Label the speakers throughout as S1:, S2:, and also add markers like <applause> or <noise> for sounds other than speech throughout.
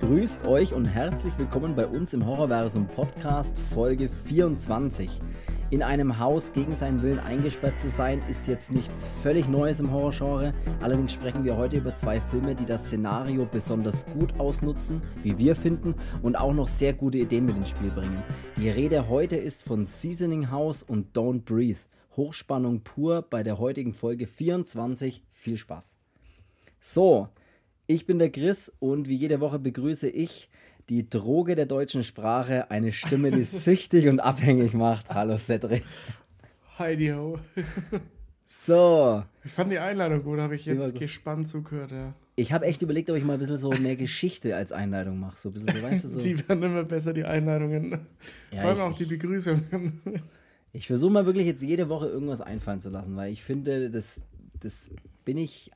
S1: Grüßt euch und herzlich willkommen bei uns im Horrorversum Podcast Folge 24. In einem Haus gegen seinen Willen eingesperrt zu sein, ist jetzt nichts völlig Neues im Horrorgenre. Allerdings sprechen wir heute über zwei Filme, die das Szenario besonders gut ausnutzen, wie wir finden, und auch noch sehr gute Ideen mit ins Spiel bringen. Die Rede heute ist von Seasoning House und Don't Breathe. Hochspannung pur bei der heutigen Folge 24. Viel Spaß. So, ich bin der Chris und wie jede Woche begrüße ich die Droge der deutschen Sprache, eine Stimme, die <laughs> süchtig und abhängig macht. Hallo Cedric.
S2: Heidi ho.
S1: So.
S2: Ich fand die Einladung gut, habe ich jetzt gespannt zugehört, ja.
S1: Ich habe echt überlegt, ob ich mal ein bisschen so mehr Geschichte als Einleitung mache. So ein bisschen, so, weißt du, so.
S2: Die werden immer besser, die Einleitungen. Ja, Vor allem auch die Begrüßungen.
S1: Ich versuche mal wirklich jetzt jede Woche irgendwas einfallen zu lassen, weil ich finde, das, das bin ich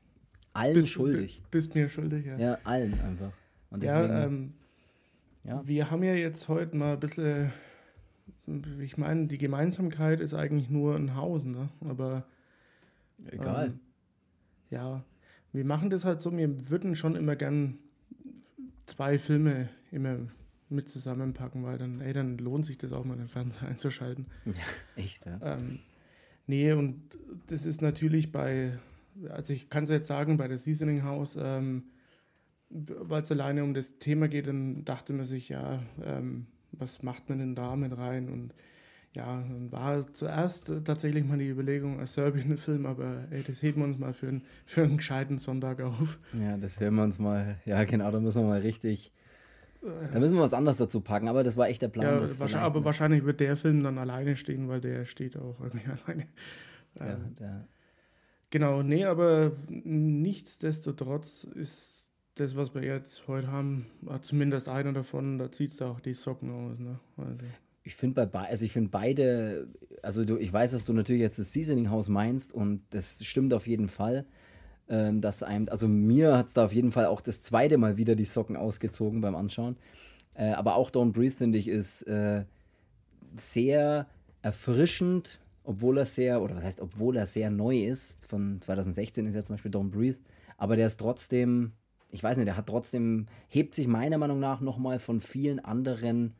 S1: allen bist, schuldig.
S2: Bist mir schuldig, ja.
S1: Ja, allen einfach.
S2: Deswegen, ja, ähm, ja, wir haben ja jetzt heute mal ein bisschen, ich meine, die Gemeinsamkeit ist eigentlich nur ein Haus, ne? Aber.
S1: Egal. Ähm,
S2: ja, wir machen das halt so, wir würden schon immer gern zwei Filme immer mit zusammenpacken, weil dann, ey, dann lohnt sich das auch mal den Fernseher <laughs> einzuschalten.
S1: Ja, echt, ja.
S2: Ähm, nee, und das ist natürlich bei, also ich kann es jetzt sagen, bei der Seasoning House, ähm, weil es alleine um das Thema geht, dann dachte man sich, ja, ähm, was macht man denn da mit rein? Und ja, dann war zuerst tatsächlich mal die Überlegung, ein Serbien-Film, aber ey, das heben wir uns mal für, ein, für einen gescheiten Sonntag auf.
S1: Ja, das hören wir uns mal, ja genau, da müssen wir mal richtig da müssen wir was anderes dazu packen, aber das war echt der Plan.
S2: Ja, wahrscheinlich, aber wahrscheinlich wird der Film dann alleine stehen, weil der steht auch irgendwie <laughs> alleine.
S1: Ja, ähm, der.
S2: Genau, nee, aber nichtsdestotrotz ist das, was wir jetzt heute haben, zumindest einer davon, da zieht es auch die Socken aus. Ne? Also.
S1: Ich finde bei also ich beide, also du, ich weiß, dass du natürlich jetzt das Seasoning House meinst und das stimmt auf jeden Fall ähm, dass einem, also mir hat es da auf jeden Fall auch das zweite Mal wieder die Socken ausgezogen beim Anschauen. Äh, aber auch Don't Breathe, finde ich, ist äh, sehr erfrischend, obwohl er sehr, oder was heißt, obwohl er sehr neu ist. Von 2016 ist ja zum Beispiel Don't Breathe. Aber der ist trotzdem, ich weiß nicht, der hat trotzdem, hebt sich meiner Meinung nach nochmal von vielen anderen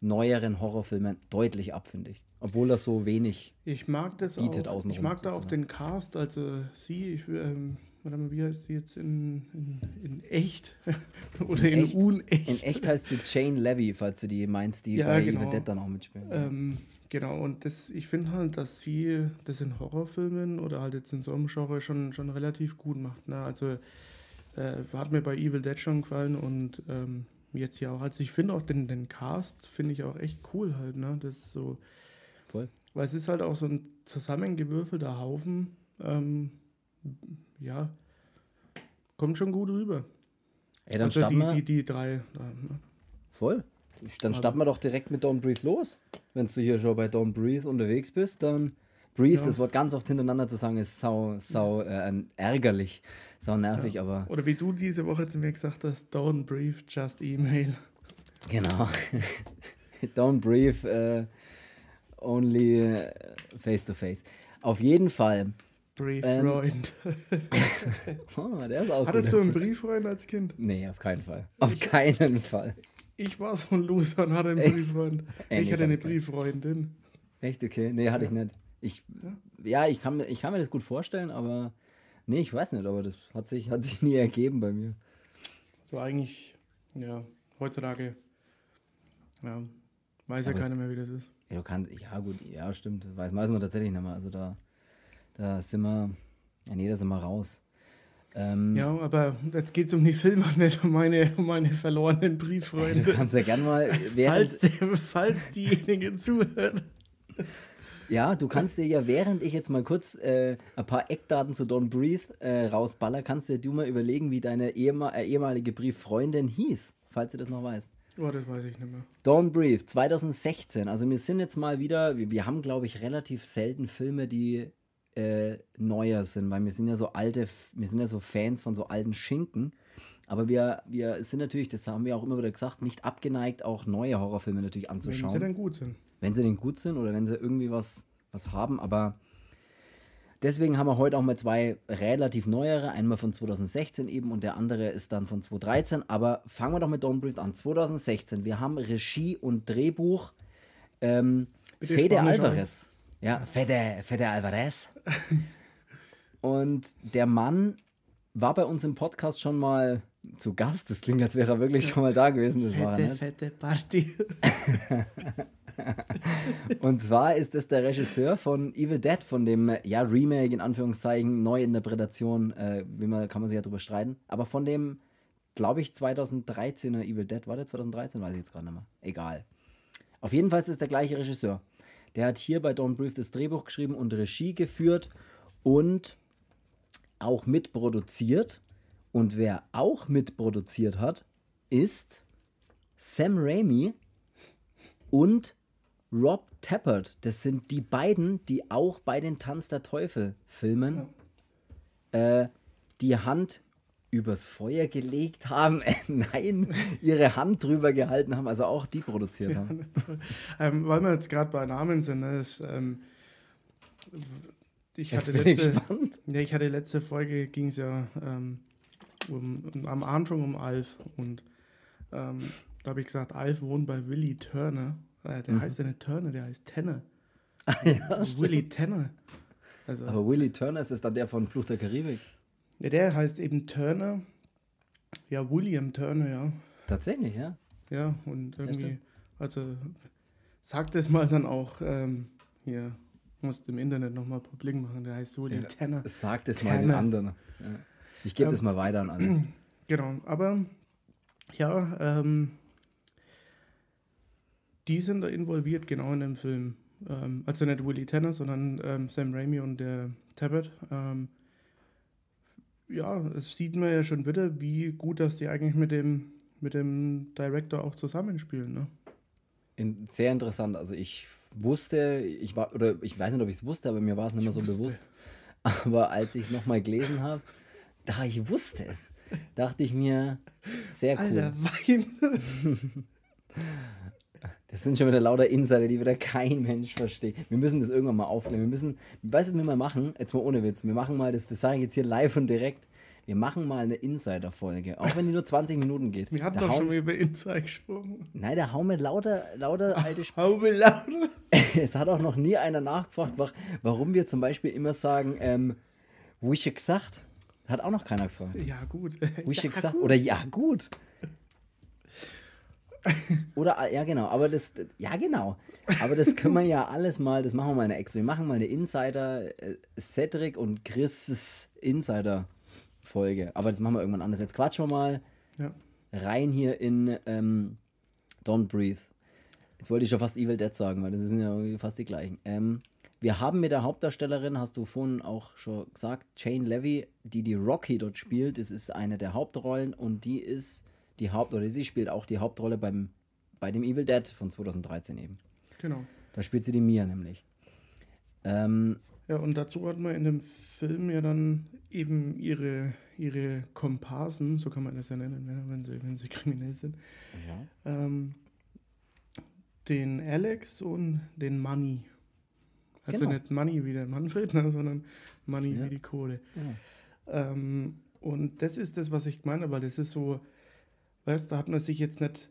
S1: neueren Horrorfilmen deutlich ab, finde ich. Obwohl das so wenig
S2: ich mag das bietet auch, Ich mag da auch den Cast, also sie, ich, ähm, wie heißt sie jetzt in, in, in echt? <laughs> Oder in, in echt, unecht?
S1: In echt heißt sie Jane Levy, falls du die meinst, die ja, bei genau. Evil Dead dann auch mitspielen.
S2: Ähm, genau, und das, ich finde halt, dass sie das in Horrorfilmen oder halt jetzt in so einem Genre schon, schon relativ gut macht. Ne? Also äh, hat mir bei Evil Dead schon gefallen und ähm, jetzt hier auch. Also ich finde auch den, den Cast, finde ich auch echt cool halt. Ne? Das ist so
S1: Voll.
S2: Weil es ist halt auch so ein zusammengewürfelter Haufen. Ähm, ja, kommt schon gut rüber.
S1: Ey, dann also starten
S2: die, die, die drei. Da, ne?
S1: Voll. Dann starten wir doch direkt mit Don't Breathe los. Wenn du hier schon bei Don't Breathe unterwegs bist, dann Breathe, ja. das Wort ganz oft hintereinander zu sagen, ist sau, sau äh, ärgerlich, sau nervig, ja. aber.
S2: Oder wie du diese Woche zu mir gesagt hast, Don't Breathe, just email.
S1: Genau. <laughs> don't Breathe, äh, only äh, face to face. Auf jeden Fall.
S2: Brieffreund.
S1: Ähm, <laughs> oh, der ist auch
S2: Hattest du einen Brieffreund als Kind?
S1: Nee, auf keinen Fall. Auf keinen Fall.
S2: Ich war so ein Loser und hatte einen Brieffreund. Ich, ich hatte eine Brieffreundin.
S1: Echt? Okay. Nee, hatte ich nicht. Ich, ja, ja ich, kann, ich kann mir das gut vorstellen, aber nee, ich weiß nicht, aber das hat sich, hat sich nie ergeben bei mir.
S2: So eigentlich, ja, heutzutage, ja, weiß aber, ja keiner mehr, wie das ist.
S1: Ja, du kannst, ja gut, ja stimmt, weiß, weiß man tatsächlich nicht mehr. Also da, da sind wir, ja nee, da sind wir raus.
S2: Ähm, ja, aber jetzt geht es um die Filme, nicht um meine, um meine verlorenen Brieffreunde.
S1: Du kannst ja gerne mal,
S2: falls, falls diejenigen zuhören.
S1: Ja, du kannst dir ja, während ich jetzt mal kurz äh, ein paar Eckdaten zu Don't Breathe äh, rausballer, kannst dir du mal überlegen, wie deine ehemal äh, ehemalige Brieffreundin hieß, falls du das noch weißt.
S2: Oh, das weiß ich nicht mehr.
S1: Don't Breathe, 2016. Also wir sind jetzt mal wieder, wir, wir haben, glaube ich, relativ selten Filme, die äh, neuer sind, weil wir sind ja so alte, wir sind ja so Fans von so alten Schinken. Aber wir, wir sind natürlich, das haben wir auch immer wieder gesagt, nicht abgeneigt, auch neue Horrorfilme natürlich anzuschauen.
S2: Wenn sie denn gut sind.
S1: Wenn sie denn gut sind oder wenn sie irgendwie was, was haben. Aber Deswegen haben wir heute auch mal zwei relativ neuere, einmal von 2016 eben und der andere ist dann von 2013. Aber fangen wir doch mit Don't Breathe an. 2016. Wir haben Regie und Drehbuch ähm, Fede Alvarez. Ja, Fede, Fede Alvarez. <laughs> und der Mann war bei uns im Podcast schon mal zu Gast. Das klingt, als wäre er wirklich schon mal da gewesen. Das
S2: fette,
S1: war er
S2: fette Party. <laughs>
S1: Und zwar ist es der Regisseur von Evil Dead, von dem ja, Remake in Anführungszeichen, Neuinterpretation, äh, wie man, kann man sich ja drüber streiten, aber von dem, glaube ich, 2013er Evil Dead, war der 2013? Weiß ich jetzt gerade nicht mehr. Egal. Auf jeden Fall ist es der gleiche Regisseur. Der hat hier bei Don't Breathe das Drehbuch geschrieben und Regie geführt und auch mitproduziert. Und wer auch mitproduziert hat, ist Sam Raimi und Rob Tappert. Das sind die beiden, die auch bei den Tanz der Teufel Filmen ja. äh, die Hand übers Feuer gelegt haben, <laughs> nein, ihre Hand drüber gehalten haben, also auch die produziert haben.
S2: ähm, weil wir jetzt gerade bei Namen sind, ne, ist, ähm, ich, hatte letzte, ja, ich hatte letzte Folge, ging es ja ähm, um, um, am Anfang um Alf und ähm, da habe ich gesagt, Alf wohnt bei Willy Turner. Äh, der mhm. heißt ja nicht Turner, der heißt Tanner.
S1: Ah, ja,
S2: Willy Tanner.
S1: Also, Aber Willy Turner ist das dann der von Fluch der Karibik?
S2: Ja, der heißt eben Turner. Ja, William Turner, ja.
S1: Tatsächlich, ja.
S2: Ja, und irgendwie, ja, also sagt es mal dann auch ähm, hier, musst im Internet nochmal publik machen, der heißt William ja, Tanner.
S1: Sagt es mal den anderen. Ja. Ich gebe ähm, das mal weiter an alle. <clears throat>
S2: Genau, aber ja, ähm, die sind da involviert, genau in dem Film. Ähm, also nicht Willie Tanner, sondern ähm, Sam Raimi und der Tabbert. Ähm, ja, es sieht man ja schon wieder, wie gut, dass die eigentlich mit dem, mit dem Director auch zusammenspielen. Ne?
S1: In, sehr interessant. Also ich wusste, ich war, oder ich weiß nicht, ob ich es wusste, aber mir war es nicht mehr so wusste. bewusst. Aber als ich es nochmal gelesen habe, da ich wusste es, dachte ich mir, sehr cool. Alter, Wein. <laughs> Das sind schon wieder lauter Insider, die wieder kein Mensch versteht. Wir müssen das irgendwann mal aufklären. Wir müssen, weißt du, was wir mal machen? Jetzt mal ohne Witz. Wir machen mal, das, das sage ich jetzt hier live und direkt. Wir machen mal eine Insider-Folge, auch wenn die nur 20 Minuten geht.
S2: Wir hatten doch schon mal über Insider gesprochen.
S1: Nein, da hauen wir lauter, lauter <laughs> alte
S2: Sp Hauen wir lauter? <laughs>
S1: es hat auch noch nie einer nachgefragt, warum wir zum Beispiel immer sagen, ähm, wo ich gesagt. Hat auch noch keiner gefragt.
S2: Ja, gut. <laughs>
S1: Wo ich ja, gesagt. Gut. Oder ja, gut. Oder, ah, ja, genau, aber das, ja, genau. Aber das können wir ja <laughs> alles mal, das machen wir mal eine extra. Wir machen mal eine Insider, äh, Cedric und Chris Insider-Folge. Aber das machen wir irgendwann anders. Jetzt quatschen wir mal ja. rein hier in ähm, Don't Breathe. Jetzt wollte ich schon fast Evil Dead sagen, weil das sind ja fast die gleichen. Ähm, wir haben mit der Hauptdarstellerin, hast du vorhin auch schon gesagt, Jane Levy, die die Rocky dort spielt. Das ist eine der Hauptrollen und die ist die Haupt- oder sie spielt auch die Hauptrolle beim, bei dem Evil Dead von 2013 eben.
S2: Genau.
S1: Da spielt sie die Mia nämlich. Ähm,
S2: ja, und dazu hat man in dem Film ja dann eben ihre, ihre Komparsen, so kann man das ja nennen, ne, wenn sie, wenn sie <laughs> kriminell sind. Ja. Ähm, den Alex und den Money. Also genau. nicht Money wie der Manfred, <laughs> ne, sondern Money ja. wie die Kohle. Ja. Ähm, und das ist das, was ich meine, weil das ist so, Weißt da hat man sich jetzt nicht,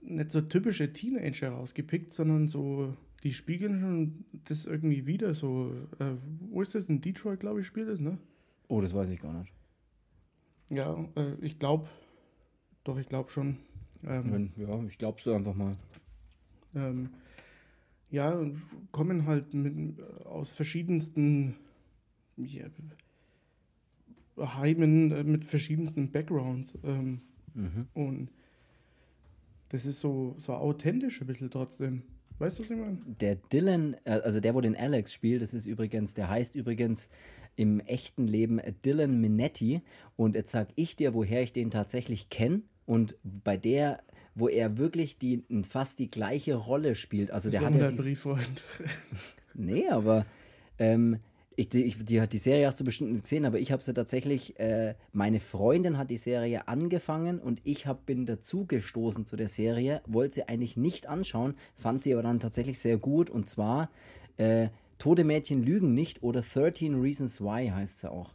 S2: nicht so typische Teenager rausgepickt, sondern so, die spiegeln schon das irgendwie wieder so. Äh, wo ist das? In Detroit, glaube ich, spielt das, ne?
S1: Oh, das weiß ich gar nicht.
S2: Ja, äh, ich glaube, doch, ich glaube schon.
S1: Ähm, ja, ich glaube so einfach mal.
S2: Ähm, ja, kommen halt mit, aus verschiedensten ja, Heimen äh, mit verschiedensten Backgrounds. Ähm, Mhm. Und das ist so, so authentisch ein bisschen trotzdem. Weißt du, was ich meine?
S1: Der Dylan, äh, also der, wo den Alex spielt, das ist übrigens, der heißt übrigens im echten Leben Dylan Minetti. Und jetzt sag ich dir, woher ich den tatsächlich kenne. Und bei der, wo er wirklich die, fast die gleiche Rolle spielt. Also das der hat ja.
S2: Brieffreund. <laughs>
S1: nee, aber ähm, ich, die, die, die Serie hast du bestimmt nicht gesehen, aber ich habe sie tatsächlich, äh, meine Freundin hat die Serie angefangen und ich hab, bin dazugestoßen zu der Serie, wollte sie eigentlich nicht anschauen, fand sie aber dann tatsächlich sehr gut und zwar äh, Tode Mädchen lügen nicht oder 13 Reasons Why heißt sie auch.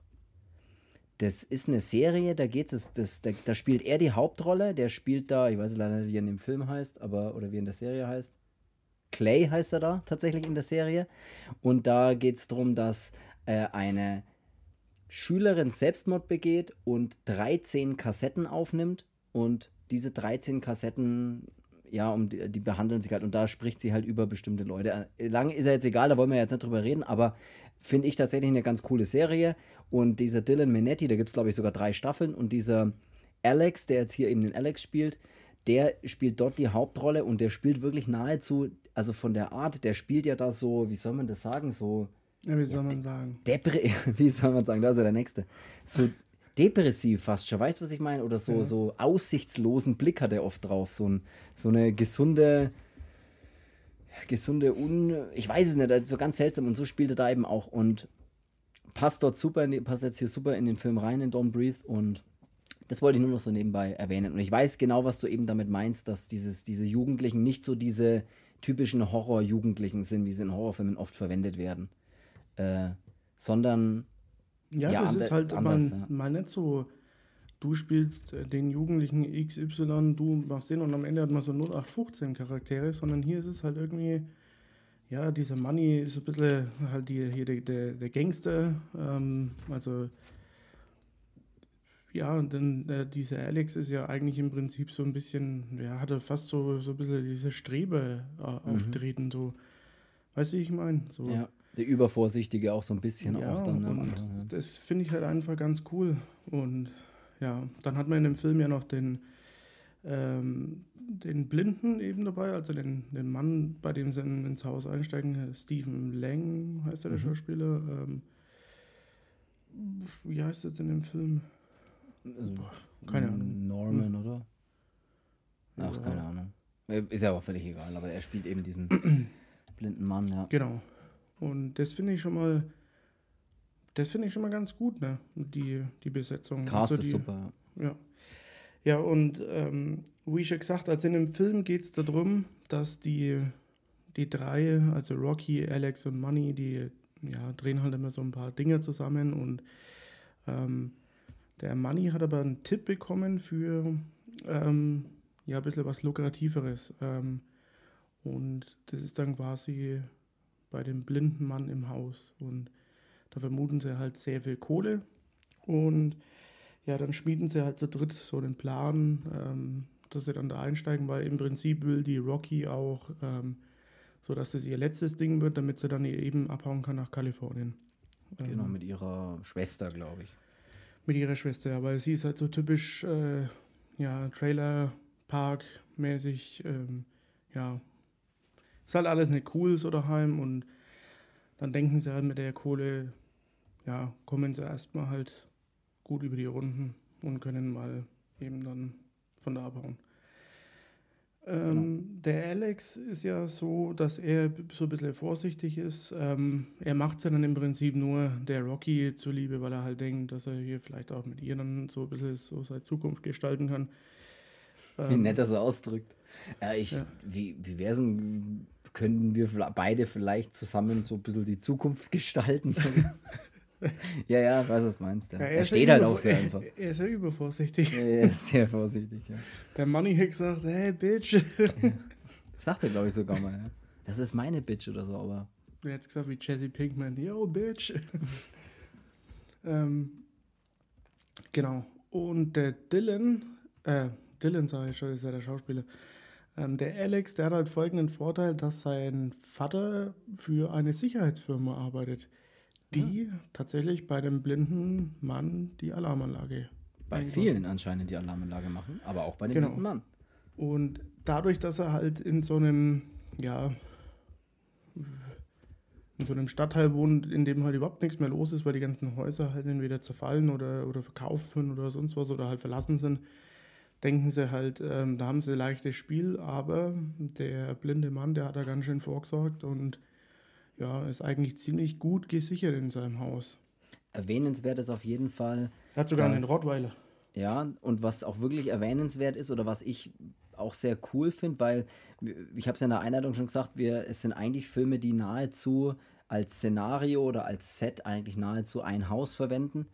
S1: Das ist eine Serie, da geht es, das, da, da spielt er die Hauptrolle, der spielt da, ich weiß leider nicht, wie er in dem Film heißt, aber, oder wie er in der Serie heißt. Clay heißt er da tatsächlich in der Serie. Und da geht es darum, dass äh, eine Schülerin Selbstmord begeht und 13 Kassetten aufnimmt und diese 13 Kassetten, ja, um die, die, behandeln sich halt und da spricht sie halt über bestimmte Leute. Äh, Lange ist ja jetzt egal, da wollen wir jetzt nicht drüber reden, aber finde ich tatsächlich eine ganz coole Serie. Und dieser Dylan Minetti, da gibt es glaube ich sogar drei Staffeln und dieser Alex, der jetzt hier eben den Alex spielt, der spielt dort die Hauptrolle und der spielt wirklich nahezu, also von der Art, der spielt ja da so, wie soll man das sagen, so.
S2: Ja, wie soll man sagen?
S1: Depre <laughs> wie soll man sagen, da ist ja der Nächste. So depressiv fast schon, weißt du, was ich meine? Oder so, ja. so aussichtslosen Blick hat er oft drauf. So, ein, so eine gesunde, gesunde Un. Ich weiß es nicht, also so ganz seltsam und so spielt er da eben auch und passt dort super, passt jetzt hier super in den Film rein, in Don't Breathe und das wollte ich nur noch so nebenbei erwähnen. Und ich weiß genau, was du eben damit meinst, dass dieses, diese Jugendlichen nicht so diese typischen Horror-Jugendlichen sind, wie sie in Horrorfilmen oft verwendet werden. Äh, sondern
S2: ja, ja das ist halt anders, mal, ja. mal nicht so, du spielst äh, den Jugendlichen XY, du machst den und am Ende hat man so 0815 Charaktere, sondern hier ist es halt irgendwie, ja, dieser Money ist ein bisschen halt die, hier der, der, der Gangster, ähm, also ja, und dann äh, dieser Alex ist ja eigentlich im Prinzip so ein bisschen, ja, hat er fast so, so ein bisschen diese Strebe äh, mhm. auftreten, so, weißt du, ich meine? So.
S1: Ja. Der Übervorsichtige auch so ein bisschen
S2: ja,
S1: auch dann. Ne?
S2: Und ja. Das finde ich halt einfach ganz cool. Und ja, dann hat man in dem Film ja noch den, ähm, den Blinden eben dabei, also den, den Mann, bei dem sie ins Haus einsteigen, Stephen Lang heißt er, der mhm. Schauspieler. Ähm, wie heißt das in dem Film?
S1: Also, keine Ahnung. Norman, hm. oder? Ach, ja. keine Ahnung. Ist ja auch völlig egal, aber er spielt eben diesen <clears throat> blinden Mann, ja.
S2: Genau. Und das finde ich schon mal, das finde ich schon mal ganz gut, ne? Die, die Besetzung.
S1: Cast
S2: also
S1: die, ist super.
S2: Ja. Ja, und ähm, wie schon gesagt, also in dem Film geht es darum, dass die, die drei, also Rocky, Alex und Money, die ja, drehen halt immer so ein paar Dinge zusammen und ähm, der Money hat aber einen Tipp bekommen für ähm, ja, ein bisschen was Lukrativeres. Ähm, und das ist dann quasi bei dem blinden Mann im Haus. Und da vermuten sie halt sehr viel Kohle. Und ja, dann schmieden sie halt zu dritt so den Plan, ähm, dass sie dann da einsteigen, weil im Prinzip will die Rocky auch, ähm, so dass das ihr letztes Ding wird, damit sie dann eben abhauen kann nach Kalifornien.
S1: Genau, ähm, mit ihrer Schwester, glaube ich.
S2: Mit ihrer Schwester, weil sie ist halt so typisch, äh, ja, Trailer-Park-mäßig, ähm, ja, ist halt alles nicht cool so daheim und dann denken sie halt mit der Kohle, ja, kommen sie erstmal halt gut über die Runden und können mal eben dann von da abhauen. Ähm, genau. Der Alex ist ja so, dass er so ein bisschen vorsichtig ist. Ähm, er macht es ja dann im Prinzip nur der Rocky zuliebe, weil er halt denkt, dass er hier vielleicht auch mit ihr dann so ein bisschen so seine Zukunft gestalten kann.
S1: Wie ähm, nett er so ausdrückt. Ja, ich, ja. Wie, wie wäre es denn, können wir beide vielleicht zusammen so ein bisschen die Zukunft gestalten? <laughs> ja, ja, weiß, was meinst du. Ja, er, er steht halt auch sehr einfach.
S2: Er ist ja übervorsichtig.
S1: Ja, er ist sehr vorsichtig, ja.
S2: Der Money hat gesagt, hey, Bitch. <laughs>
S1: Das sagt er, glaube ich, sogar mal. Ja. Das ist meine Bitch oder so, aber.
S2: Er hat gesagt wie Jesse Pinkman, yo, Bitch. <laughs> ähm, genau. Und der Dylan, äh, Dylan sage ich schon, ist ja der Schauspieler. Ähm, der Alex, der hat halt folgenden Vorteil, dass sein Vater für eine Sicherheitsfirma arbeitet, die ja. tatsächlich bei dem blinden Mann die Alarmanlage.
S1: Bei vielen anscheinend die Alarmanlage machen, aber auch bei dem genau. blinden Mann.
S2: Und dadurch, dass er halt in so einem, ja, in so einem Stadtteil wohnt, in dem halt überhaupt nichts mehr los ist, weil die ganzen Häuser halt entweder zerfallen oder, oder verkauft sind oder sonst was oder halt verlassen sind, denken sie halt, ähm, da haben sie ein leichtes Spiel, aber der blinde Mann, der hat da ganz schön vorgesorgt und ja, ist eigentlich ziemlich gut gesichert in seinem Haus.
S1: Erwähnenswert ist auf jeden Fall.
S2: Er hat sogar dass, einen Rottweiler.
S1: Ja, und was auch wirklich erwähnenswert ist oder was ich auch sehr cool finde, weil ich habe es ja in der Einleitung schon gesagt, wir, es sind eigentlich Filme, die nahezu als Szenario oder als Set eigentlich nahezu ein Haus verwenden.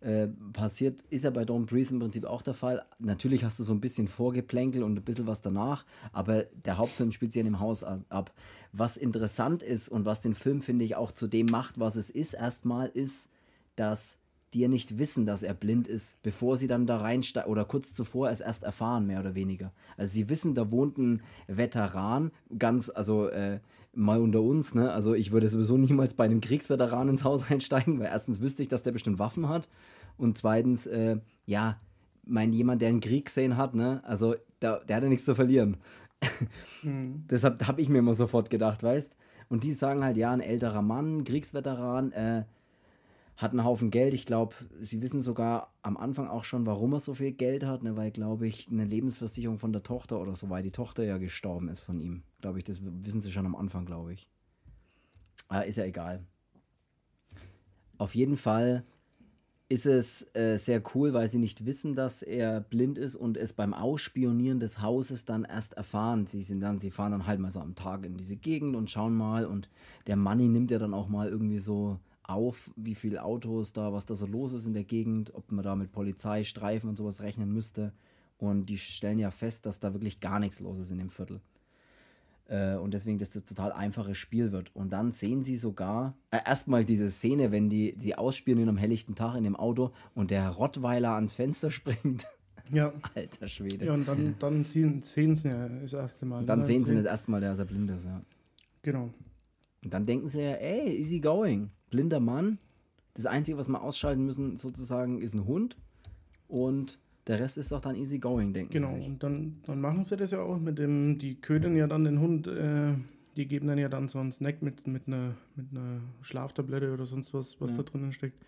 S1: Äh, passiert, ist ja bei Don't Breathe im Prinzip auch der Fall. Natürlich hast du so ein bisschen Vorgeplänkel und ein bisschen was danach, aber der Hauptfilm spielt sich in dem Haus ab. Was interessant ist und was den Film, finde ich, auch zu dem macht, was es ist, erstmal ist, dass die nicht wissen, dass er blind ist, bevor sie dann da reinsteigen oder kurz zuvor es erst erfahren, mehr oder weniger. Also sie wissen, da wohnt ein Veteran, ganz, also äh, mal unter uns, ne? Also ich würde sowieso niemals bei einem Kriegsveteran ins Haus <laughs> einsteigen, weil erstens wüsste ich, dass der bestimmt Waffen hat und zweitens, äh, ja, mein jemand, der einen Krieg gesehen hat, ne? Also da, der hat ja nichts zu verlieren. Mhm. <laughs> Deshalb habe ich mir immer sofort gedacht, weißt? Und die sagen halt, ja, ein älterer Mann, Kriegsveteran, äh, hat einen Haufen Geld. Ich glaube, sie wissen sogar am Anfang auch schon, warum er so viel Geld hat, ne? weil, glaube ich, eine Lebensversicherung von der Tochter oder so, weil die Tochter ja gestorben ist von ihm. Glaube ich, das wissen sie schon am Anfang, glaube ich. Aber ist ja egal. Auf jeden Fall ist es äh, sehr cool, weil sie nicht wissen, dass er blind ist und es beim Ausspionieren des Hauses dann erst erfahren. Sie sind dann, sie fahren dann halt mal so am Tag in diese Gegend und schauen mal und der Money nimmt ja dann auch mal irgendwie so auf, wie viele Autos da, was da so los ist in der Gegend, ob man da mit Polizei, Streifen und sowas rechnen müsste. Und die stellen ja fest, dass da wirklich gar nichts los ist in dem Viertel. Äh, und deswegen, dass das total einfaches Spiel wird. Und dann sehen sie sogar äh, erstmal diese Szene, wenn die, die ausspielen in einem helllichten Tag in dem Auto und der Rottweiler ans Fenster <laughs> springt.
S2: Ja.
S1: Alter Schwede.
S2: Ja, und dann, dann sehen, sehen sie ja das erste Mal.
S1: Und dann ne? sehen sie das erste Mal, dass er blind ist, ja.
S2: Genau.
S1: Und dann denken sie ja, ey, easy going blinder Mann. Das Einzige, was wir ausschalten müssen, sozusagen, ist ein Hund. Und der Rest ist doch dann easy going, denken
S2: genau, sie Genau, und dann, dann machen sie das ja auch mit dem, die ködern ja dann den Hund, äh, die geben dann ja dann so einen Snack mit, mit, einer, mit einer Schlaftablette oder sonst was, was ja. da drinnen steckt.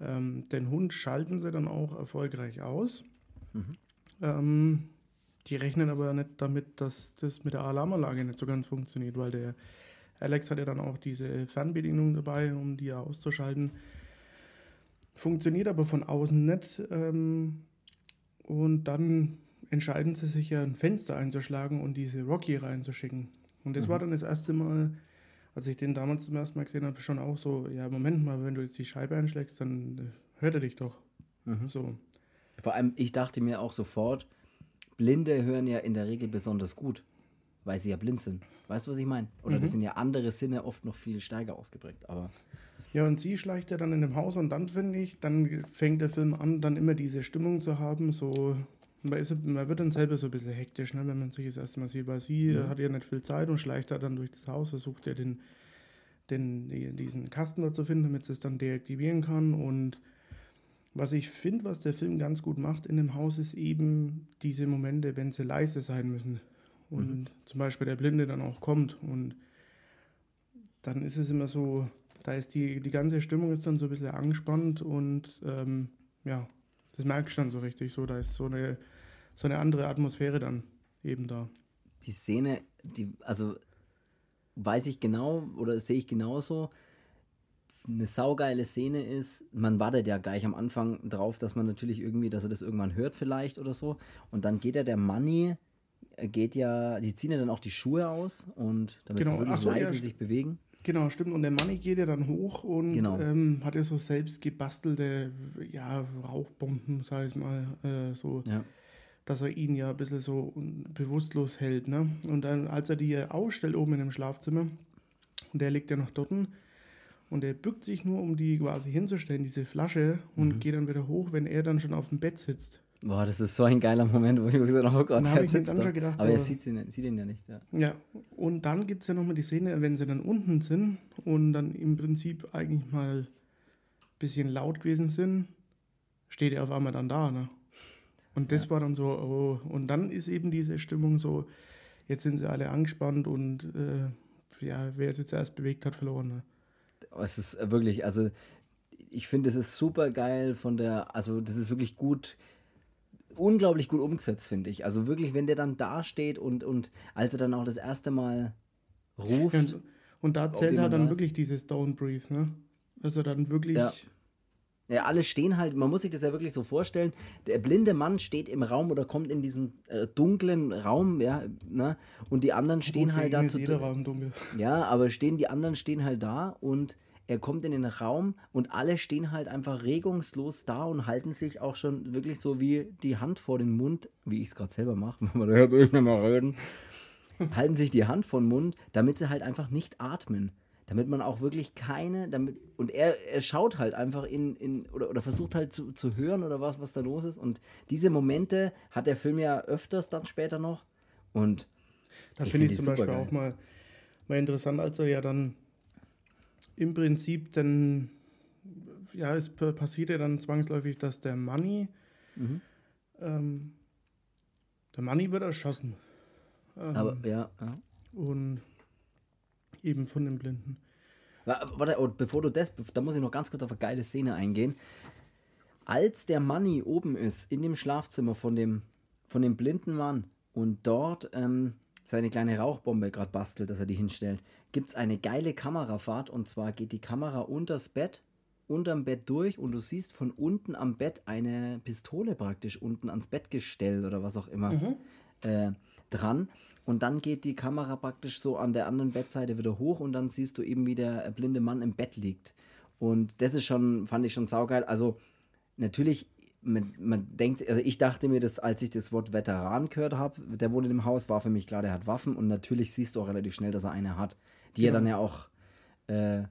S2: Ähm, den Hund schalten sie dann auch erfolgreich aus. Mhm. Ähm, die rechnen aber nicht damit, dass das mit der Alarmanlage nicht so ganz funktioniert, weil der Alex hat ja dann auch diese Fernbedienung dabei, um die auszuschalten. Funktioniert aber von außen nicht. Ähm, und dann entscheiden sie sich ja, ein Fenster einzuschlagen und diese Rocky reinzuschicken. Und das mhm. war dann das erste Mal, als ich den damals zum ersten Mal gesehen habe, schon auch so, ja, Moment mal, wenn du jetzt die Scheibe einschlägst, dann äh, hört er dich doch. Mhm. So.
S1: Vor allem, ich dachte mir auch sofort, Blinde hören ja in der Regel besonders gut weil sie ja blind sind. Weißt du, was ich meine? Oder mhm. das sind ja andere Sinne oft noch viel stärker ausgeprägt. Aber
S2: ja, und sie schleicht ja dann in dem Haus und dann finde ich, dann fängt der Film an, dann immer diese Stimmung zu haben, so man, ist, man wird dann selber so ein bisschen hektisch, ne, wenn man sich das erste Mal sieht, weil sie mhm. hat ja nicht viel Zeit und schleicht da dann durch das Haus, versucht ja den, den, diesen Kasten da zu finden, damit sie es dann deaktivieren kann und was ich finde, was der Film ganz gut macht in dem Haus, ist eben diese Momente, wenn sie leise sein müssen und mhm. zum Beispiel der Blinde dann auch kommt. Und dann ist es immer so, da ist die, die ganze Stimmung ist dann so ein bisschen angespannt und ähm, ja, das merkst du dann so richtig so, da ist so eine, so eine andere Atmosphäre dann eben da.
S1: Die Szene, die, also weiß ich genau oder sehe ich genauso, eine saugeile Szene ist, man wartet ja gleich am Anfang drauf, dass man natürlich irgendwie, dass er das irgendwann hört vielleicht oder so. Und dann geht ja der Money geht ja, die ziehen ja dann auch die Schuhe aus und damit genau. sie wirklich so, leise ja, sich bewegen.
S2: Genau, stimmt. Und der Manni geht ja dann hoch und genau. ähm, hat ja so selbst gebastelte ja, Rauchbomben, sag ich mal, äh, so, ja. dass er ihn ja ein bisschen so bewusstlos hält. Ne? Und dann, als er die ausstellt oben in dem Schlafzimmer, und der liegt ja noch dort, und er bückt sich nur, um die quasi hinzustellen, diese Flasche, und mhm. geht dann wieder hoch, wenn er dann schon auf dem Bett sitzt.
S1: Boah, das ist so ein geiler Moment, wo ich mir gesagt habe, oh Gott,
S2: der sitzt da. Gedacht,
S1: Aber so, er sieht, ihn, sieht ihn ja nicht. Ja,
S2: ja. und dann gibt es ja nochmal die Szene, wenn sie dann unten sind und dann im Prinzip eigentlich mal ein bisschen laut gewesen sind, steht er auf einmal dann da. Ne? Und das ja. war dann so, oh, und dann ist eben diese Stimmung so, jetzt sind sie alle angespannt und äh, ja, wer es jetzt erst bewegt hat, verloren. Ne?
S1: Es ist wirklich, also ich finde, es ist super geil von der, also das ist wirklich gut unglaublich gut umgesetzt, finde ich. Also wirklich, wenn der dann da steht und, und als er dann auch das erste Mal ruft.
S2: Und, und da zählt halt dann wirklich dieses Don't Breathe, ne? Also dann wirklich. Ja.
S1: Ja, alle stehen halt, man muss sich das ja wirklich so vorstellen, der blinde Mann steht im Raum oder kommt in diesen äh, dunklen Raum, ja, ne? Und die anderen stehen halt da zu.
S2: jeder Raum dunkel.
S1: Ja, aber stehen, die anderen stehen halt da und er kommt in den Raum und alle stehen halt einfach regungslos da und halten sich auch schon wirklich so wie die Hand vor den Mund, wie ich es gerade selber mache, <laughs> wenn man da hört ich mal reden, halten sich die Hand vor den Mund, damit sie halt einfach nicht atmen. Damit man auch wirklich keine, damit, und er, er schaut halt einfach in, in oder, oder versucht halt zu, zu hören oder was, was da los ist. Und diese Momente hat der Film ja öfters dann später noch. Und
S2: Da
S1: Ich
S2: finde
S1: find
S2: ich zum Beispiel
S1: supergeil.
S2: auch mal, mal interessant, als er ja dann im Prinzip dann, ja, es pa- passiert ja dann zwangsläufig, dass der Money,
S1: Mhm.
S2: ähm, der Money wird erschossen. Ähm,
S1: aber ja, ja.
S2: Und eben von dem Blinden.
S1: Wa- Warte, bevor du das, da muss ich noch ganz kurz auf eine geile Szene eingehen. Als der Manni oben ist, in dem Schlafzimmer von dem, von dem blinden Mann und dort ähm, seine kleine Rauchbombe gerade bastelt, dass er die hinstellt, gibt es eine geile Kamerafahrt und zwar geht die Kamera unters Bett, unterm Bett durch und du siehst von unten am Bett eine Pistole praktisch unten ans Bett gestellt oder was auch immer äh, dran. Und dann geht die Kamera praktisch so an der anderen Bettseite wieder hoch und dann siehst du eben, wie der blinde Mann im Bett liegt. Und das ist schon, fand ich schon saugeil. Also natürlich, man, man denkt, also ich dachte mir, dass als ich das Wort Veteran gehört habe, der wohnt in dem Haus, war für mich klar, der hat Waffen und natürlich siehst du auch relativ schnell, dass er eine hat, die er
S2: Genau.
S1: dann ja auch äh,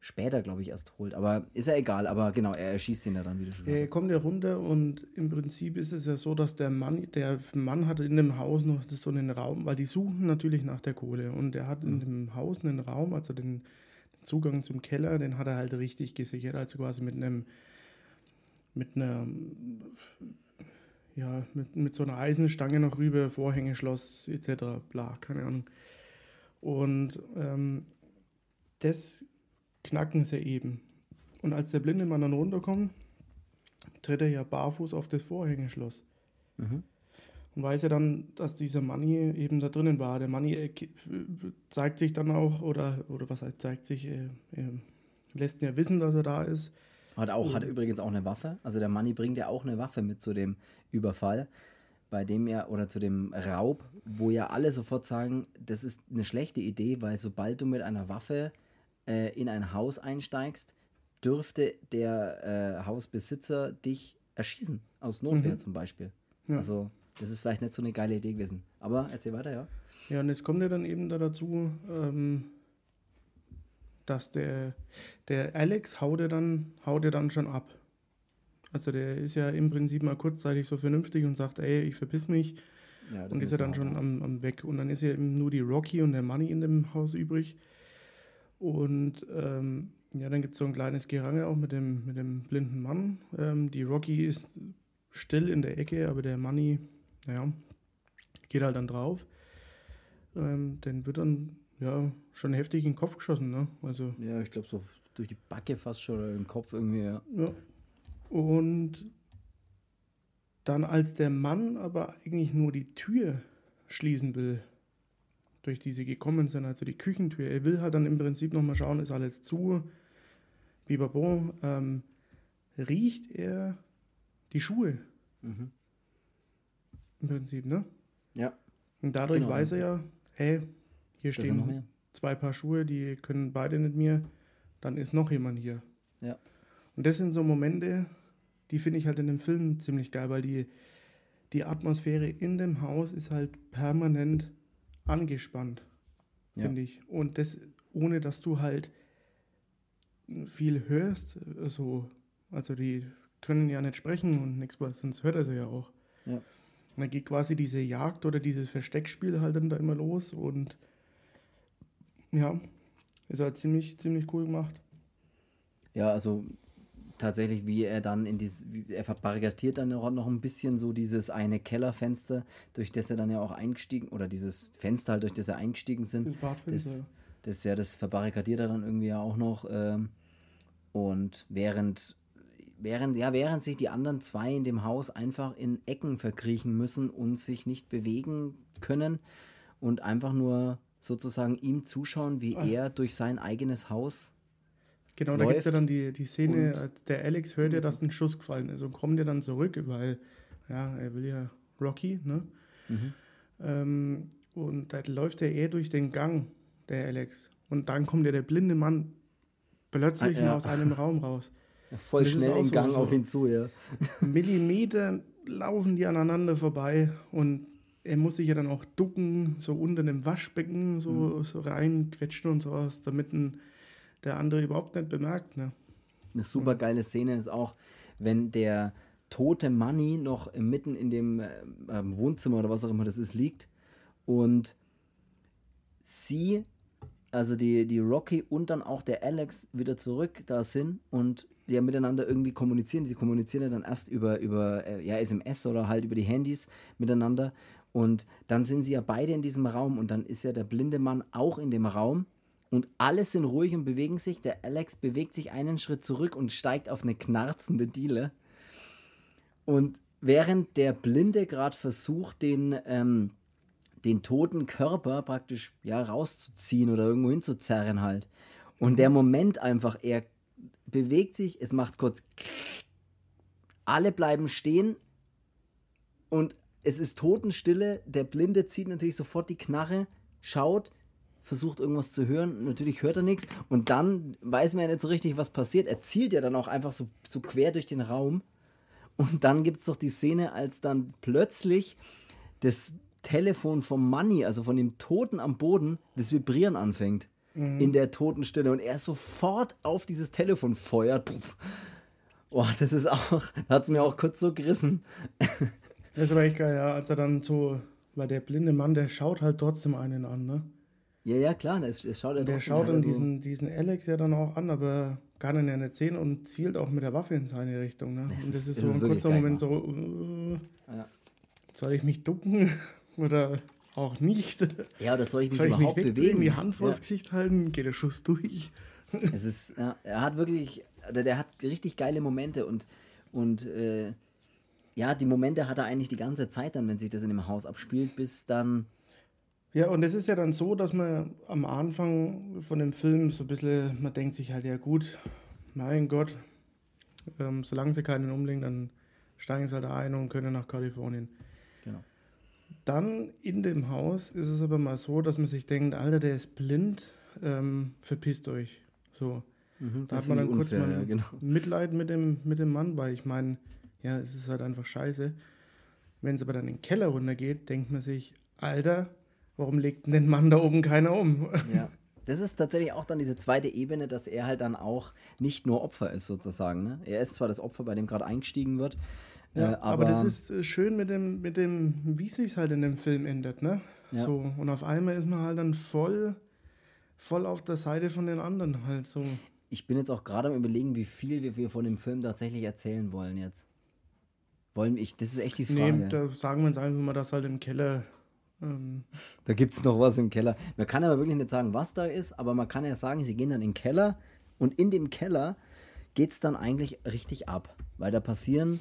S1: später, glaube ich, erst holt. Aber ist ja egal, aber genau, er erschießt ihn ja dann, wie du schon
S2: Er kommt ja runter und im Prinzip ist es ja so, dass der Mann, der Mann hat in dem Haus noch so einen Raum, weil die suchen natürlich nach der Kohle und er hat in dem Haus einen Raum, also den, den Zugang zum Keller, den hat er halt richtig gesichert, also quasi mit einem mit einer ja, mit, mit so einer Eisenstange noch rüber, Vorhängeschloss etc. bla, keine Ahnung. Und ähm, das knacken sie eben. Und als der blinde Mann dann runterkommt, tritt er ja barfuß auf das Vorhängeschloss.
S1: Mhm.
S2: Und weiß ja dann, dass dieser Manni eben da drinnen war. Der Manni äh, zeigt sich dann auch, oder, oder was heißt, zeigt sich, äh, äh, lässt ihn ja wissen, dass er da ist.
S1: Hat, auch, hat übrigens auch eine Waffe. Also der Manni bringt ja auch eine Waffe mit zu dem Überfall, bei dem er, oder zu dem Raub, wo ja alle sofort sagen, das ist eine schlechte Idee, weil sobald du mit einer Waffe äh, in ein Haus einsteigst, dürfte der äh, Hausbesitzer dich erschießen. Aus Notwehr
S2: Mhm.
S1: zum Beispiel.
S2: Ja.
S1: Also, das ist vielleicht nicht so eine geile Idee gewesen. Aber erzähl weiter, ja.
S2: Ja, und jetzt kommt er dann eben da dazu, ähm, dass der, der Alex haut er, dann, haut er dann schon ab. Also der ist ja im Prinzip mal kurzzeitig so vernünftig und sagt, ey, ich verpiss mich.
S1: ja
S2: und ist er dann schon am, am Weg. Und dann ist ja eben nur die Rocky und der Money in dem Haus übrig. Und ähm, ja, dann gibt es so ein kleines Gerange auch mit dem, mit dem blinden Mann. Ähm, die Rocky ist still in der Ecke, aber der Money, naja, geht halt dann drauf. Ähm, den wird dann ja schon heftig in den Kopf geschossen, ne? Also
S1: Ja, ich glaube so durch die Backe fast schon oder im Kopf irgendwie, ja.
S2: Ja. Und dann, als der Mann aber eigentlich nur die Tür schließen will, durch die sie gekommen sind, also die Küchentür, er will halt dann im Prinzip nochmal schauen, ist alles zu, bibabo, ähm, riecht er die Schuhe
S1: Mhm.
S2: im Prinzip, ne?
S1: Ja.
S2: Und dadurch
S1: Genau.
S2: weiß er ja, hey, hier
S1: Da
S2: stehen
S1: mehr.
S2: zwei Paar Schuhe, die können beide nicht mehr, dann ist noch jemand hier.
S1: Ja.
S2: Und das sind so Momente, die finde ich halt in dem Film ziemlich geil, weil die, die Atmosphäre in dem Haus ist halt permanent angespannt,
S1: Ja.
S2: finde ich. Und das, ohne dass du halt viel hörst, so, also die können ja nicht sprechen und nichts, was, sonst hört er sie ja auch.
S1: Ja.
S2: Und dann geht quasi diese Jagd oder dieses Versteckspiel halt dann da immer los und ja, ist halt ziemlich, ziemlich cool gemacht.
S1: Ja, also tatsächlich, wie er dann in dieses, er verbarrikadiert dann auch noch ein bisschen so dieses eine Kellerfenster, durch das er dann ja auch eingestiegen, oder dieses Fenster halt, durch das er eingestiegen sind.
S2: Das,
S1: das ja, das verbarrikadiert er dann irgendwie ja auch noch. Ähm, und während, während, ja, während sich die anderen zwei in dem Haus einfach in Ecken verkriechen müssen und sich nicht bewegen können und einfach nur sozusagen ihm zuschauen, wie
S2: Ah.
S1: er durch sein eigenes Haus
S2: Genau, da gibt es ja dann die, die Szene, äh, der Alex hört ja, dass ein Schuss gefallen ist und kommt ja dann zurück, weil, ja, er will ja Rocky, ne? Mhm. Ähm, und da läuft er eher durch den Gang, der Alex. Und dann kommt ja der blinde Mann plötzlich ah, ja. aus einem Raum raus. <laughs>
S1: Voll schnell im Gang so, auf ihn zu, ja.
S2: Millimeter laufen die aneinander vorbei und er muss sich ja dann auch ducken, so unter dem Waschbecken so, mhm. so reinquetschen und sowas, damit ein, der andere überhaupt nicht bemerkt. Ne?
S1: Eine super geile Szene ist auch, wenn der tote Money noch mitten in dem äh, Wohnzimmer oder was auch immer das ist, liegt und sie, also die, die Rocky und dann auch der Alex wieder zurück da sind und die ja miteinander irgendwie kommunizieren. Sie kommunizieren ja dann erst über, über äh, ja, SMS oder halt über die Handys miteinander. Und dann sind sie ja beide in diesem Raum und dann ist ja der blinde Mann auch in dem Raum und alle sind ruhig und bewegen sich. Der Alex bewegt sich einen Schritt zurück und steigt auf eine knarzende Diele. Und während der Blinde gerade versucht, den, ähm, den toten Körper praktisch ja, rauszuziehen oder irgendwo hinzuzerren halt. Und der Moment einfach, er bewegt sich, es macht kurz. Alle bleiben stehen und es ist Totenstille. Der Blinde zieht natürlich sofort die Knarre, schaut, versucht irgendwas zu hören. Natürlich hört er nichts. Und dann weiß man ja nicht so richtig, was passiert. Er zielt ja dann auch einfach so, so quer durch den Raum. Und dann gibt es doch die Szene, als dann plötzlich das Telefon vom Money, also von dem Toten am Boden, das Vibrieren anfängt. Mhm. In der Totenstille. Und er sofort auf dieses Telefon feuert. Boah, das ist auch, hat es mir auch kurz so gerissen.
S2: Das ist aber echt geil, ja, als er dann so, weil der blinde Mann, der schaut halt trotzdem einen an, ne?
S1: Ja, ja, klar, das, das schaut er
S2: Der schaut dann diesen, diesen Alex ja dann auch an, aber kann ihn ja nicht sehen und zielt auch mit der Waffe in seine Richtung, ne? Das und das ist, ist so ein kurzer Moment so, uh, ja. soll ich mich ducken <laughs> oder auch nicht?
S1: Ja, oder soll ich mich soll ich überhaupt mich bewegen?
S2: die Hand vors ja. Gesicht halten, geht der Schuss durch.
S1: Es ist, ja, er hat wirklich, der, der hat richtig geile Momente und, und äh, ja, die Momente hat er eigentlich die ganze Zeit dann, wenn sich das in dem Haus abspielt, bis dann.
S2: Ja, und es ist ja dann so, dass man am Anfang von dem Film so ein bisschen, man denkt sich halt, ja gut, mein Gott, ähm, solange sie keinen umlegen, dann steigen sie halt ein und können nach Kalifornien. Genau. Dann in dem Haus ist es aber mal so, dass man sich denkt, Alter, der ist blind, ähm, verpisst euch. So. Mhm, da hat man dann kurz unfair, mal ja, genau. Mitleid mit dem, mit dem Mann, weil ich meine, ja, es ist halt einfach scheiße. Wenn es aber dann in den Keller runtergeht, denkt man sich, Alter, warum legt denn den Mann da oben keiner um? <laughs>
S1: Ja. Das ist tatsächlich auch dann diese zweite Ebene, dass er halt dann auch nicht nur Opfer ist, sozusagen. Ne? Er ist zwar das Opfer, bei dem gerade eingestiegen wird.
S2: Ja, äh, aber, aber, das ist äh, schön mit dem, mit dem wie sich halt in dem Film endet, ne? Ja. So, und auf einmal ist man halt dann voll, voll auf der Seite von den anderen halt so.
S1: Ich bin jetzt auch gerade am überlegen, wie viel wir, wir von dem Film tatsächlich erzählen wollen jetzt. Wollen ich, das ist echt die Frage. Nee,
S2: da sagen wir uns einfach mal, dass halt im Keller. Ähm
S1: da gibt es noch was im Keller. Man kann aber wirklich nicht sagen, was da ist, aber man kann ja sagen, sie gehen dann in den Keller und in dem Keller geht es dann eigentlich richtig ab, weil da passieren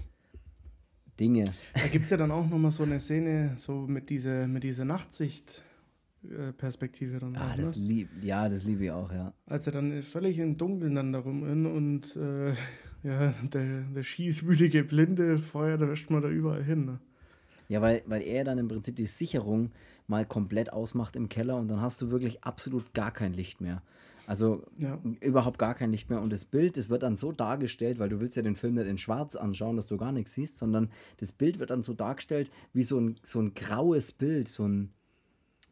S1: Dinge.
S2: Da gibt es ja dann auch nochmal so eine Szene, so mit dieser, mit dieser Nachtsicht. Perspektive dann.
S1: Ah, auch, das ne? lieb, ja, das liebe ich auch, ja.
S2: Als er dann völlig im Dunkeln dann darum in und äh, ja, der, der schießwütige Blinde feuert erstmal da überall hin. Ne?
S1: Ja, weil, weil er dann im Prinzip die Sicherung mal komplett ausmacht im Keller und dann hast du wirklich absolut gar kein Licht mehr. Also ja. überhaupt gar kein Licht mehr. Und das Bild, das wird dann so dargestellt, weil du willst ja den Film nicht in schwarz anschauen, dass du gar nichts siehst, sondern das Bild wird dann so dargestellt wie so ein, so ein graues Bild, so ein,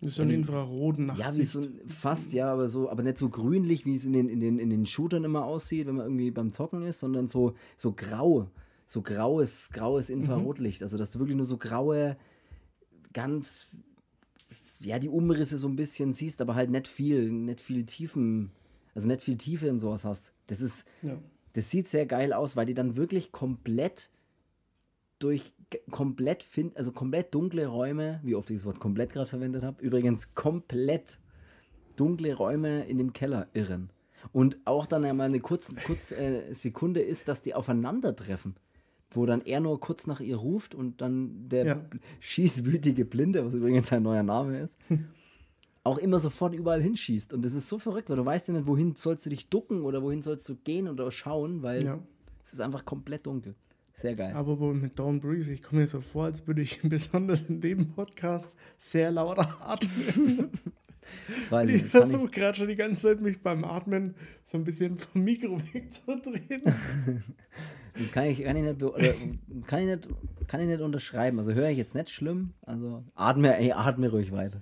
S2: so ein infraroten
S1: Nachtsicht. Ja, wie so ein, fast, ja, aber so, aber nicht so grünlich, wie es in den, in, den, in den Shootern immer aussieht, wenn man irgendwie beim Zocken ist, sondern so, so grau, so graues, graues mhm. Infrarotlicht. Mhm. Also, dass du wirklich nur so graue, ganz, ja, die Umrisse so ein bisschen siehst, aber halt nicht viel, nicht viel Tiefen, also nicht viel Tiefe in sowas hast. Das ist, ja. das sieht sehr geil aus, weil die dann wirklich komplett durch komplett find, also komplett dunkle Räume, wie oft ich das Wort komplett gerade verwendet habe, übrigens komplett dunkle Räume in dem Keller irren. Und auch dann einmal eine kurze, kurze äh, Sekunde ist, dass die aufeinandertreffen. Wo dann er nur kurz nach ihr ruft und dann der ja. schießwütige Blinde, was übrigens sein neuer Name ist, <laughs> auch immer sofort überall hinschießt. Und das ist so verrückt, weil du weißt ja nicht, wohin sollst du dich ducken oder wohin sollst du gehen oder schauen, weil
S2: Ja.
S1: es ist einfach komplett dunkel. Sehr geil.
S2: Aber mit Dawn Breeze, ich komme mir so vor, als würde ich <laughs> besonders in dem Podcast sehr laut atmen.
S1: Das ich,
S2: Ich versuche gerade schon die ganze Zeit, mich beim Atmen so ein bisschen vom Mikro <laughs> wegzudrehen.
S1: Kann ich, kann ich, nicht, kann ich, nicht, kann ich nicht unterschreiben. Also höre ich jetzt nicht schlimm. Also atme, ey, atme ruhig weiter.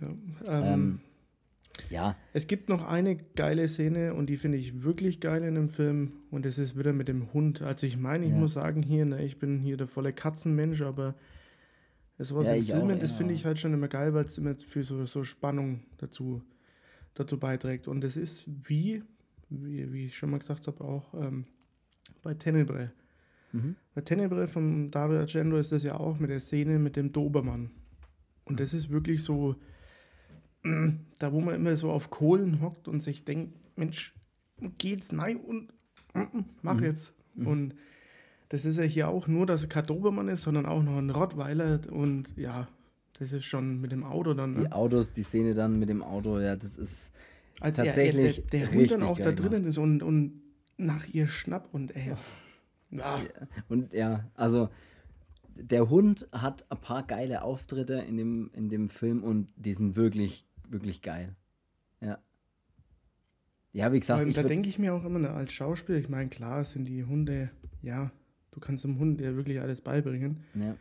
S2: Ja, ähm,
S1: Ähm, ja,
S2: Es gibt noch eine geile Szene und die finde ich wirklich geil in dem Film und das ist wieder mit dem Hund. Also ich meine, ich
S1: Ja.
S2: muss sagen hier, ne, ich bin hier der volle Katzenmensch, aber es war
S1: Ja, ich
S2: Filmen, das finde ich halt schon immer geil, weil es immer für so, so Spannung dazu, dazu beiträgt. Und es ist wie, wie, wie ich schon mal gesagt habe, auch ähm, bei Tenebrae.
S1: Mhm.
S2: Bei Tenebrae von Dario Argento ist das ja auch mit der Szene mit dem Dobermann. Und das ist wirklich so, da wo man immer so auf Kohlen hockt und sich denkt, Mensch, geht's? Nein und mm, mm, mach jetzt. Und das ist ja hier auch nur, dass es kein Dobermann ist, sondern auch noch ein Rottweiler und ja, das ist schon mit dem Auto dann.
S1: die
S2: Ne?
S1: Autos, die Szene dann mit dem Auto, ja, das ist.
S2: Als
S1: tatsächlich
S2: er, der, der Hund dann auch da drinnen ist und, und nach ihr schnappt und ey, ah,
S1: Und ja, also der Hund hat ein paar geile Auftritte in dem, in dem Film und die sind wirklich, wirklich geil. Ja. Ja, wie gesagt, ich
S2: da denke ich mir auch immer, als Schauspieler, ich meine, klar sind die Hunde, ja, du kannst dem Hund ja wirklich alles beibringen.
S1: ja,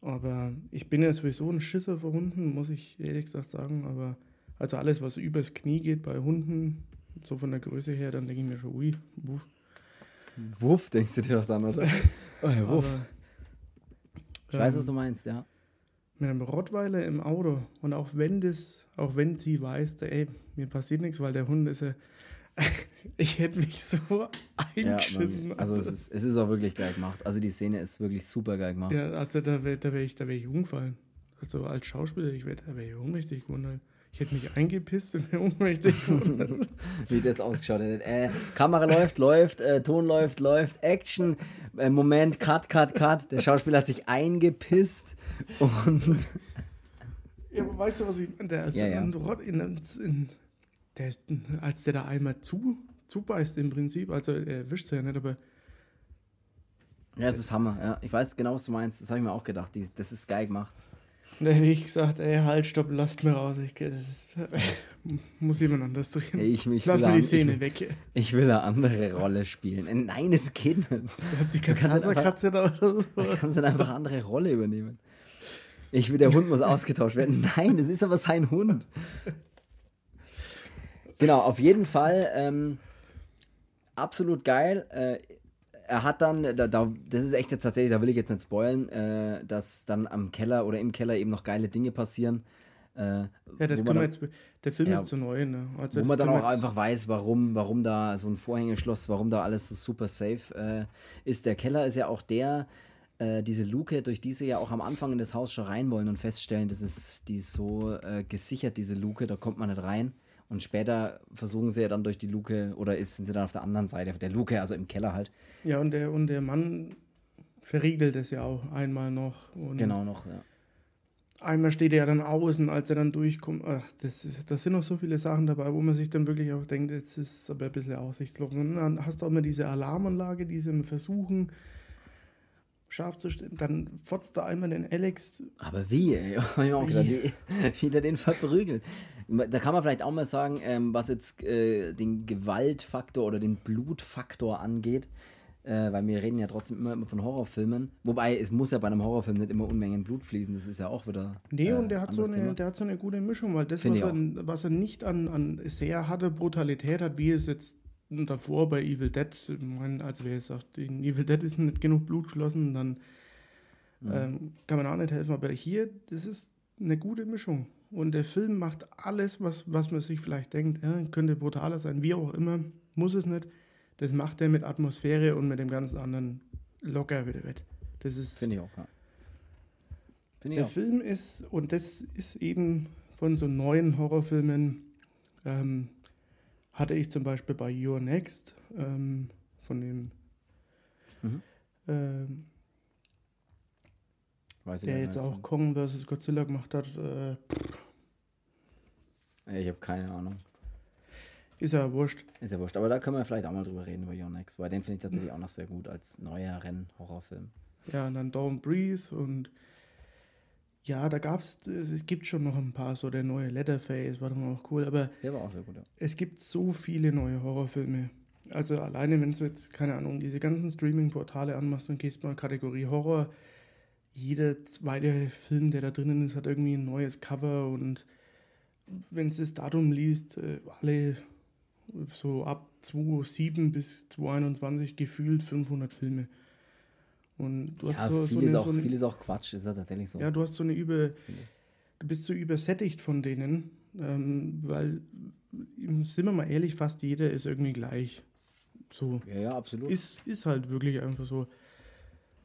S2: Aber ich bin ja sowieso ein Schisser vor Hunden, muss ich ehrlich gesagt sagen. Aber also alles, was übers Knie geht bei Hunden, so von der Größe her, dann denke ich mir schon, ui, wuff.
S1: Wuff, denkst du dir doch dann, oder? <laughs> Oh, Wuff.
S2: Aber,
S1: Ich weiß, was
S2: ähm,
S1: du meinst, ja.
S2: Mit einem Rottweiler im Auto und auch wenn das, auch wenn sie weiß, da, ey, mir passiert nichts, weil der Hund ist ja, <laughs> ich hätte mich so
S1: ja
S2: eingeschissen.
S1: man, also es ist, es ist auch wirklich geil gemacht. Also die Szene ist wirklich super geil gemacht.
S2: Ja, also da wäre da wär ich, da wär ich umgefallen. Also als Schauspieler, ich wär, da wäre ich ohnmächtig geworden. Ich hätte mich eingepisst und wäre ohnmächtig <laughs>
S1: wie das ausgeschaut hätte. Äh, Kamera läuft, läuft, äh, Ton läuft, läuft, Action, äh, Moment, Cut, Cut, Cut. Der Schauspieler hat sich eingepisst und <laughs>
S2: ja, aber weißt du, was ich meine? Der, ist
S1: Ja, ja.
S2: in, in, der, als der da einmal zu, zubeißt im Prinzip, also er erwischt es ja nicht, aber
S1: ja, es ist Hammer. Ja. Ich weiß genau, was du meinst. Das habe ich mir auch gedacht. Das ist geil gemacht.
S2: Da hätte ich gesagt, ey, halt, stopp, lasst mir raus. Ich, <laughs> muss jemand anders drehen.
S1: Ja, ich, ich,
S2: Lass mir die Szene
S1: ich,
S2: weg.
S1: ich will eine andere Rolle spielen. Äh, Nein, es geht nicht.
S2: Die Katze da oder so. <laughs>
S1: Du kannst dann einfach eine andere Rolle übernehmen. Ich will, der Hund muss ausgetauscht werden. <laughs> Nein, es ist aber sein Hund. Genau, auf jeden Fall ähm, absolut geil. Äh, er hat dann, da, da, das ist echt jetzt tatsächlich, da will ich jetzt nicht spoilen, äh, dass dann am Keller oder im Keller eben noch geile Dinge passieren. Äh,
S2: Ja, das können wir jetzt. Der Film
S1: Ja.
S2: ist zu neu, ne? Also
S1: wo man dann auch einfach weiß, warum, warum da so ein Vorhängeschloss, warum da alles so super safe äh, ist. Der Keller ist ja auch der, äh, diese Luke, durch die sie ja auch am Anfang in das Haus schon rein wollen und feststellen, das ist, die ist so äh, gesichert, diese Luke, da kommt man nicht rein. Und später versuchen sie ja dann durch die Luke, oder ist, sind sie dann auf der anderen Seite der Luke, also im Keller halt.
S2: Ja, und der, und der Mann verriegelt es ja auch einmal noch. Und
S1: Genau noch, ja.
S2: Einmal steht er ja dann außen, als er dann durchkommt. Ach, das, das sind noch so viele Sachen dabei, wo man sich dann wirklich auch denkt, jetzt ist es aber ein bisschen aussichtslos. Und dann hast du auch immer diese Alarmanlage, die sie immer versuchen, scharf zu stellen. Dann fotzt da einmal den Alex.
S1: Aber wie, <laughs> ey? Hab ich mir auch gedacht, wie, wie der den verprügelt. Da kann man vielleicht auch mal sagen, ähm, was jetzt äh, den Gewaltfaktor oder den Blutfaktor angeht, äh, weil wir reden ja trotzdem immer, immer von Horrorfilmen. Wobei, es muss ja bei einem Horrorfilm nicht immer Unmengen Blut fließen, das ist ja auch wieder.
S2: Nee,
S1: äh,
S2: und der hat, so eine,
S1: Thema.
S2: der hat so eine gute Mischung, weil das, was er, was er nicht an, an sehr harte Brutalität hat, wie es jetzt davor bei Evil Dead, ich meine, also wer jetzt sagt, in Evil Dead ist nicht genug Blut geflossen, dann
S1: Mhm.
S2: ähm, kann man auch nicht helfen. Aber hier, das ist eine gute Mischung. Und der Film macht alles, was, was man sich vielleicht denkt, ja, könnte brutaler sein, wie auch immer, muss es nicht. Das macht er mit Atmosphäre und mit dem ganzen anderen locker wieder wett. Das ist
S1: Finde ich auch, ja. Finde ich
S2: der
S1: auch.
S2: Film ist, und das ist eben von so neuen Horrorfilmen, ähm, hatte ich zum Beispiel bei Your Next, ähm, von dem,
S1: Mhm.
S2: ähm, der jetzt auch Kong vs. Godzilla gemacht hat, äh,
S1: Ich habe keine Ahnung.
S2: Ist ja wurscht.
S1: Ist ja wurscht. Aber da können wir vielleicht auch mal drüber reden, über Yonex, weil den finde ich tatsächlich auch noch sehr gut als neuer Renn-Horrorfilm.
S2: Ja, und dann Don't Breathe und ja, da gab es, es gibt schon noch ein paar, so der neue Leatherface war dann auch cool, aber
S1: Der war auch sehr gut, ja.
S2: es gibt so viele neue Horrorfilme. Also alleine, wenn du jetzt, keine Ahnung, diese ganzen Streaming-Portale anmachst und gehst mal Kategorie Horror, jeder zweite Film, der da drinnen ist, hat irgendwie ein neues Cover und wenn du das Datum liest, äh, alle so ab 2007 bis 2021 gefühlt 500 Filme. Und du
S1: Ja,
S2: hast so, so,
S1: viel, ist
S2: eine,
S1: auch,
S2: so eine,
S1: viel ist auch Quatsch, ist ja tatsächlich so.
S2: ja, du hast so eine
S1: ich.
S2: du bist so übersättigt von denen, ähm, weil, sind wir mal ehrlich, fast jeder ist irgendwie gleich. So.
S1: ja, ja, absolut.
S2: Ist, ist halt wirklich einfach so.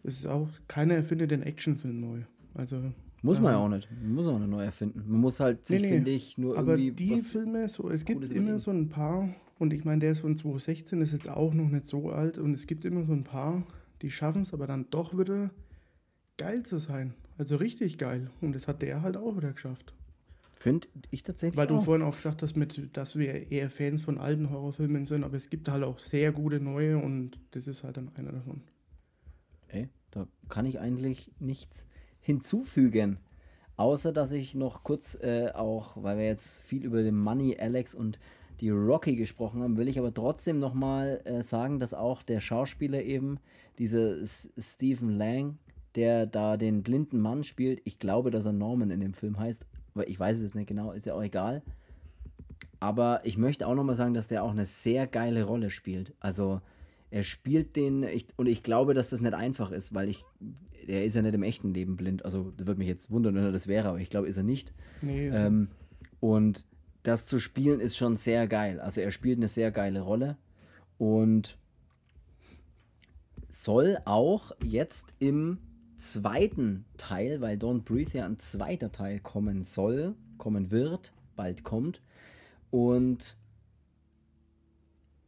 S2: Es ist auch, keiner erfindet den Actionfilm neu. Also,
S1: muss man ja
S2: ähm,
S1: auch nicht. Man muss auch nicht neu erfinden. Man muss halt sich,
S2: Nee, nee.
S1: finde ich, nur
S2: aber
S1: irgendwie
S2: die
S1: was
S2: Filme, so, es gibt immer so ein paar, und ich meine, der ist von 2016, ist jetzt auch noch nicht so alt, und es gibt immer so ein paar, die schaffen es aber dann doch wieder geil zu sein. Also richtig geil. Und das hat der halt auch wieder geschafft.
S1: Finde ich tatsächlich
S2: Weil du
S1: auch.
S2: vorhin auch gesagt hast, mit, dass wir eher Fans von alten Horrorfilmen sind, aber es gibt halt auch sehr gute neue und das ist halt dann einer davon.
S1: Ey, da kann ich eigentlich nichts hinzufügen. Außer, dass ich noch kurz äh, auch, weil wir jetzt viel über den Money, Alex und die Rocky gesprochen haben, will ich aber trotzdem nochmal äh, sagen, dass auch der Schauspieler eben, dieser S Stephen Lang, der da den blinden Mann spielt, ich glaube, dass er Norman in dem Film heißt, aber ich weiß es jetzt nicht genau, ist ja auch egal. Aber ich möchte auch nochmal sagen, dass der auch eine sehr geile Rolle spielt. Also er spielt den, ich, und ich glaube, dass das nicht einfach ist, weil ich, er ist ja nicht im echten Leben blind. Also das würde mich jetzt wundern, wenn er das wäre, aber ich glaube, ist er nicht.
S2: Nee,
S1: Ähm, und das zu spielen ist schon sehr geil. Also er spielt eine sehr geile Rolle und soll auch jetzt im zweiten Teil, weil Don't Breathe ja ein zweiter Teil kommen soll, kommen wird, bald kommt. Und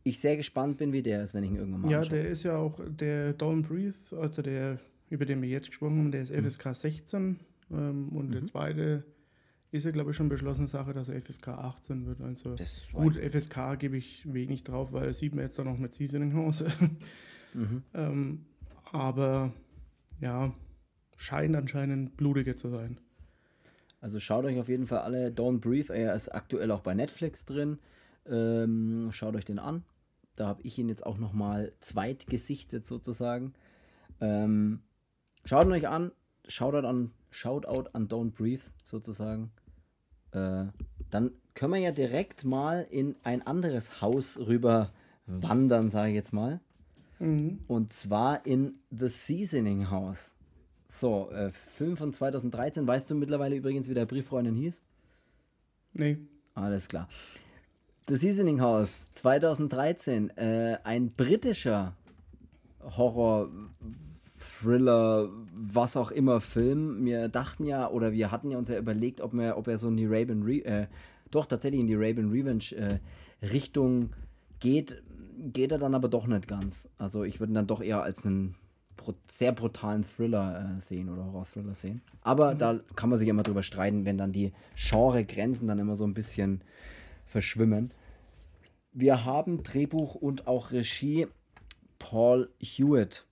S1: ich sehr gespannt bin, wie der ist, wenn ich ihn irgendwann mal
S2: ja,
S1: anschaue.
S2: der ist ja auch der Don't Breathe, also der, über den wir jetzt gesprochen haben, der ist FSK 16 ähm, und der zweite ist ja, glaube ich, schon beschlossene Sache, dass er FSK 18 wird. Also gut, FSK gebe ich wenig drauf, weil das sieht man jetzt dann noch mit Seasoning House.
S1: Mhm.
S2: ähm, aber ja, scheint anscheinend blutiger zu sein.
S1: Also schaut euch auf jeden Fall alle Don't Breathe, er ist aktuell auch bei Netflix drin. Ähm, schaut euch den an. Da habe ich ihn jetzt auch nochmal zweitgesichtet sozusagen. Ähm, schaut ihn euch an. Shoutout an, Shoutout an Don't Breathe sozusagen. Äh, dann können wir ja direkt mal in ein anderes Haus rüber wandern, sage ich jetzt mal.
S2: Mhm.
S1: Und zwar in The Seasoning House. So, äh, Film von 2013. Weißt du mittlerweile übrigens, wie der Brieffreundin hieß?
S2: Nee,
S1: Alles klar. The Seasoning House 2013. Äh, ein britischer Horror, Thriller, was auch immer Film. Wir dachten ja, oder wir hatten ja uns ja überlegt, ob, wir, ob er so in die Raven, Re äh, doch tatsächlich in die Raven Revenge äh, Richtung geht. Geht er dann aber doch nicht ganz. Also ich würde ihn dann doch eher als einen sehr brutalen Thriller äh, sehen oder Horror-Thriller sehen. Aber da kann man sich immer drüber streiten, wenn dann die Genre-Grenzen dann immer so ein bisschen verschwimmen. Wir haben Drehbuch und auch Regie Paul Hewitt.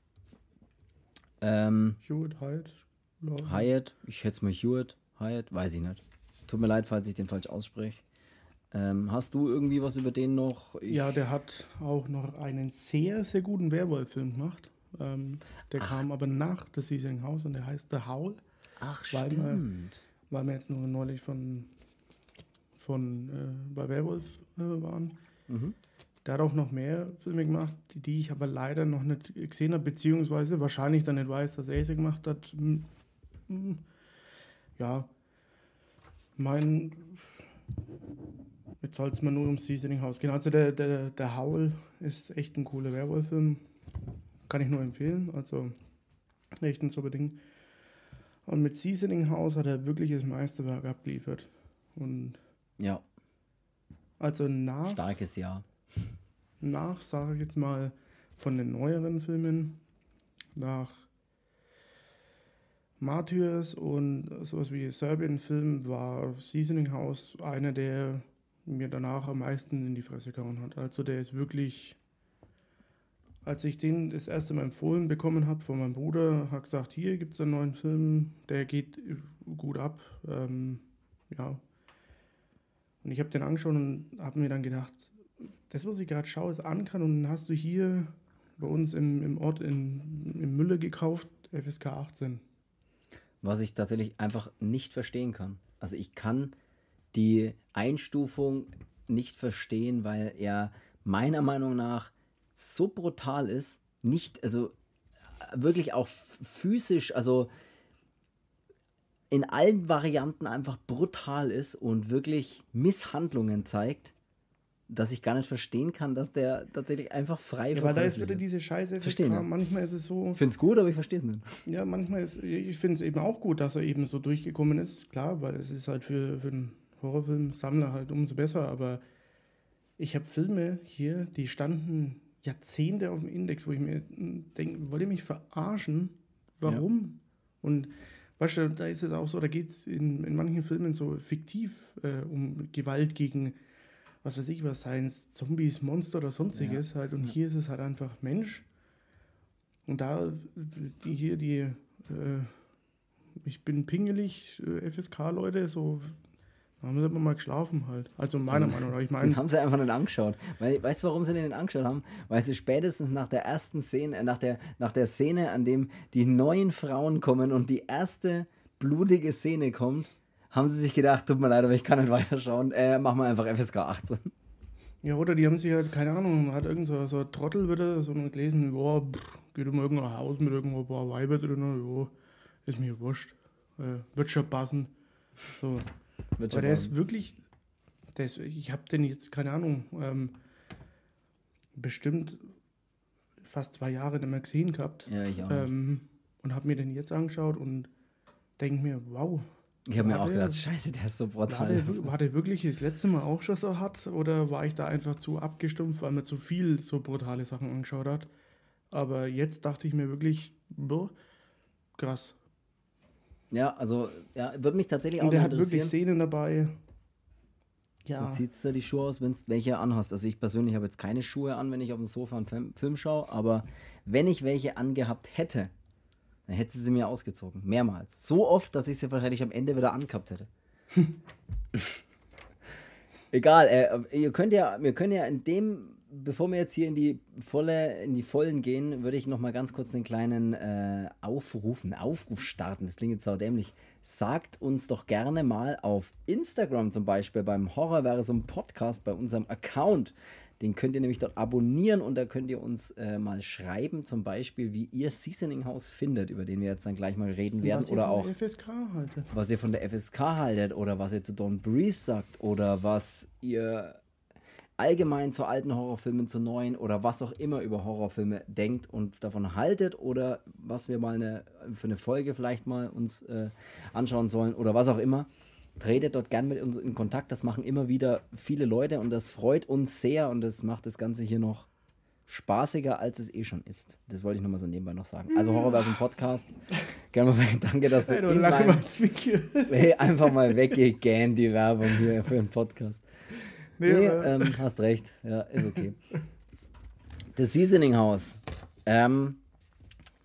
S1: Ähm,
S2: Hewitt, Hyde. Law-
S1: Hyatt, ich schätze mal Hewitt, Hyatt, weiß ich nicht. Tut mir leid, falls ich den falsch ausspreche. Ähm, hast du irgendwie was über den noch? Ich,
S2: Ja, der hat auch noch einen sehr, sehr guten Werwolf-Film gemacht. Ähm, der kam aber nach The Seasoning House und der heißt The Howl,
S1: Ach,
S2: weil
S1: stimmt.
S2: man- weil wir jetzt nur neulich von, von äh, bei Werwolf äh, waren.
S1: Mhm.
S2: Der hat auch noch mehr Filme gemacht, die, ich aber leider noch nicht gesehen habe, beziehungsweise wahrscheinlich dann nicht weiß, dass er sie gemacht hat. Hm, hm, Ja, mein. Jetzt soll es mal nur ums Seasoning House gehen. Also, der, der, der Howl ist echt ein cooler Werwolf-Film. Kann ich nur empfehlen. Also, echt ein super Ding. Und mit Seasoning House hat er wirklich das Meisterwerk abgeliefert. Und
S1: Ja,
S2: also nach
S1: starkes Jahr.
S2: Nach, sage ich jetzt mal, von den neueren Filmen, nach Martyrs und sowas wie Serbian-Film war Seasoning House einer der mir danach am meisten in die Fresse gehauen hat. Also der ist wirklich, als ich den das erste Mal empfohlen bekommen habe von meinem Bruder, hat gesagt, hier gibt es einen neuen Film, der geht gut ab. Ähm, ja. Und ich habe den angeschaut und habe mir dann gedacht, das, was ich gerade schaue, ist Ankern und dann hast du hier bei uns im, im Ort in, in Mülle gekauft, FSK 18.
S1: Was ich tatsächlich einfach nicht verstehen kann. Also ich kann die Einstufung nicht verstehen, weil er meiner Meinung nach so brutal ist, nicht, also wirklich auch physisch, also in allen Varianten einfach brutal ist und wirklich Misshandlungen zeigt, dass ich gar nicht verstehen kann, dass der tatsächlich einfach frei
S2: ja, Weil da ist wieder diese Scheiße.
S1: Verstehen. Ja.
S2: Manchmal ist es so.
S1: Ich finde es gut, aber ich verstehe es nicht.
S2: Ja, manchmal ist, ich finde es eben auch gut, dass er eben so durchgekommen ist. Klar, weil es ist halt für, für einen Horrorfilm-Sammler halt umso besser, aber ich habe Filme hier, die standen Jahrzehnte auf dem Index, wo ich mir denke, wollt ihr mich verarschen? Warum? Ja. Und weißt du, da ist es auch so, da geht es in, in manchen Filmen so fiktiv äh, um Gewalt gegen was weiß ich was, seien es Zombies, Monster oder sonstiges ja. halt. Und ja. hier ist es halt einfach Mensch. Und da, die hier, die, äh, ich bin pingelig, äh, FSK-Leute, so, da haben sie aber mal geschlafen halt. Also meiner <laughs> Meinung nach. Ich meine,
S1: den haben sie einfach nicht angeschaut. Weil, weißt du, warum sie den angeschaut haben? Weil sie spätestens nach der ersten Szene, äh, nach der, nach der Szene, an dem die neuen Frauen kommen und die erste blutige Szene kommt, haben sie sich gedacht, tut mir leid, aber ich kann nicht weiterschauen. Äh, machen wir einfach FSK 18.
S2: Ja, oder die haben sich halt, keine Ahnung, hat irgend so, so ein Trottel wieder so gelesen, ja, geht um irgendein Haus mit irgendwo ein paar Weiber drin, ja, ist mir wurscht. Äh, wird schon passen. So. Wird Aber der ist wirklich, der ist, ich habe den jetzt, keine Ahnung, ähm, bestimmt fast zwei Jahre nicht mehr gesehen gehabt.
S1: Ja, ich auch.
S2: Ähm, und habe mir den jetzt angeschaut und denke mir, wow,
S1: ich habe mir auch gedacht, scheiße, der ist so brutal.
S2: War der, war der, wirklich das letzte Mal auch schon so hart oder war ich da einfach zu abgestumpft, weil man zu viel so brutale Sachen angeschaut hat? Aber jetzt dachte ich mir wirklich, boah, krass.
S1: Ja, also, ja, würde mich tatsächlich
S2: auch Und der hat wirklich Szenen dabei.
S1: Ja. Du ziehst da die Schuhe aus, wenn du welche anhast. Also ich persönlich habe jetzt keine Schuhe an, wenn ich auf dem Sofa einen Film schaue, aber wenn ich welche angehabt hätte, dann hätte sie sie mir ausgezogen. Mehrmals. So oft, dass ich sie wahrscheinlich am Ende wieder angehabt hätte. <laughs> Egal, äh, ihr könnt ja, wir können ja in dem, bevor wir jetzt hier in die volle, in die Vollen gehen, würde ich noch mal ganz kurz einen kleinen äh, Aufruf, einen Aufruf starten. Das klingt jetzt sau dämlich. Sagt uns doch gerne mal auf Instagram zum Beispiel beim Horrorversum Podcast bei unserem Account den könnt ihr nämlich dort abonnieren und da könnt ihr uns äh, mal schreiben, zum Beispiel, wie ihr Seasoning House findet, über den wir jetzt dann gleich mal reden werden. Was oder auch
S2: FSK haltet.
S1: was ihr von der FSK haltet oder was ihr zu Don Breeze sagt oder was ihr allgemein zu alten Horrorfilmen, zu neuen oder was auch immer über Horrorfilme denkt und davon haltet oder was wir mal eine, für eine Folge vielleicht mal uns äh, anschauen sollen oder was auch immer tretet dort gern mit uns in Kontakt. Das machen immer wieder viele Leute und das freut uns sehr und das macht das Ganze hier noch spaßiger, als es eh schon ist. Das wollte ich nochmal so nebenbei noch sagen. Also Horrorversum Podcast. Gerne mal danke, dass du, hey, in meinem, hey, einfach mal weggegähnt, die Werbung hier für den Podcast. Nee, nee ähm, hast recht. Ja, ist okay. Das Seasoning House. Ähm,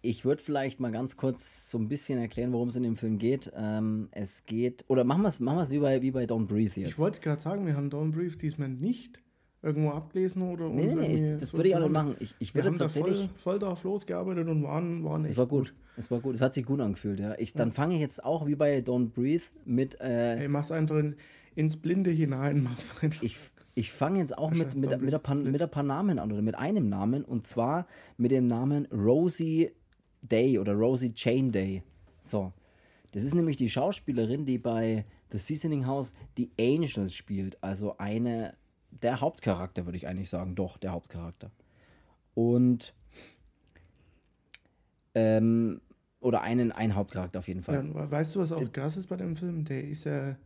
S1: ich würde vielleicht mal ganz kurz so ein bisschen erklären, worum es in dem Film geht. Ähm, es geht, oder machen wir es machen wie, bei, wie bei Don't Breathe jetzt.
S2: Ich wollte gerade sagen, wir haben Don't Breathe diesmal nicht irgendwo abgelesen oder
S1: nee, nee, das würde ich auch nicht machen. Ich, ich würde tatsächlich
S2: voll, voll drauf losgearbeitet und waren, waren
S1: echt Es war gut. gut. Es war gut. Es hat sich gut angefühlt, ja. Ich, dann ja. fange ich jetzt auch wie bei Don't Breathe mit. Äh,
S2: hey, mach's einfach in, ins Blinde hinein. <laughs> Mach's
S1: einfach. Ich, ich fange jetzt auch mit, mit, mit, ein paar, mit ein paar Namen an oder mit einem Namen und zwar mit dem Namen Rosie Day oder Rosie Chain Day. So. Das ist nämlich die Schauspielerin, die bei The Seasoning House die Angels spielt. Also eine, der Hauptcharakter, würde ich eigentlich sagen. Doch, der Hauptcharakter. Und, ähm, oder einen, ein Hauptcharakter auf jeden Fall.
S2: Ja, weißt du, was auch krass ist bei dem Film? Der ist ja,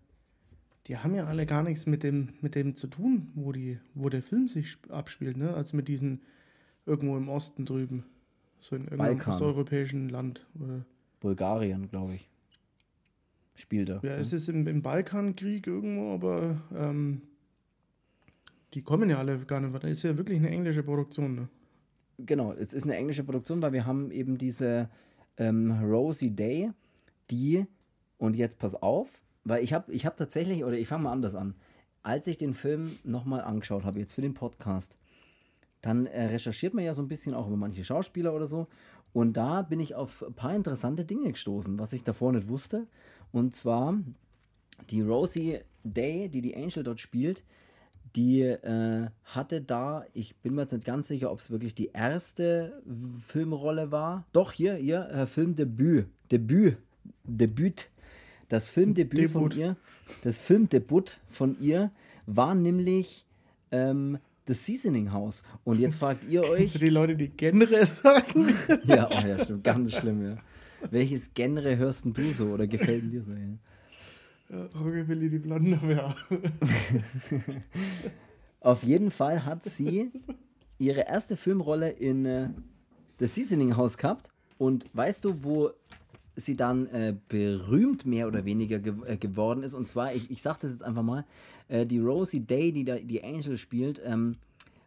S2: die haben ja alle gar nichts mit dem, mit dem zu tun, wo, die, wo der Film sich abspielt, ne? Also mit diesen irgendwo im Osten drüben. So in irgendeinem osteuropäischen Land. Oder?
S1: Bulgarien, glaube ich. Spielt er.
S2: Ja, es ist im, im Balkankrieg irgendwo, aber ähm, Die kommen ja alle gar nicht weiter. Ist ja wirklich eine englische Produktion, ne?
S1: Genau, es ist eine englische Produktion, weil wir haben eben diese ähm, Rosie Day, die, und jetzt pass auf, weil ich habe ich hab tatsächlich, oder ich fange mal anders an, als ich den Film nochmal angeschaut habe, jetzt für den Podcast, dann äh, recherchiert man ja so ein bisschen auch über manche Schauspieler oder so. Und da bin ich auf ein paar interessante Dinge gestoßen, was ich davor nicht wusste. Und zwar die Rosie Day, die die Angel dort spielt, die äh, hatte da, ich bin mir jetzt nicht ganz sicher, ob es wirklich die erste Filmrolle war. Doch, hier, ihr äh, Filmdebüt. Debüt. Debüt. Das Filmdebüt Debut. von ihr. Das Filmdebüt von ihr war nämlich ähm, The Seasoning House. Und jetzt fragt ihr euch.
S2: Kennst du die Leute, die Genre <laughs> sagen? <laughs>
S1: ja, oh ja, stimmt. Ganz schlimm, ja. Welches Genre hörst du so oder gefällt dir so? Ja?
S2: Rockabilly die Blonde wäre. <laughs>
S1: Auf jeden Fall hat sie ihre erste Filmrolle in äh, The Seasoning House gehabt. Und weißt du, wo sie dann äh, berühmt mehr oder weniger ge äh, geworden ist? Und zwar, ich, ich sage das jetzt einfach mal, äh, die Rosie Day, die da die Angel spielt, ähm,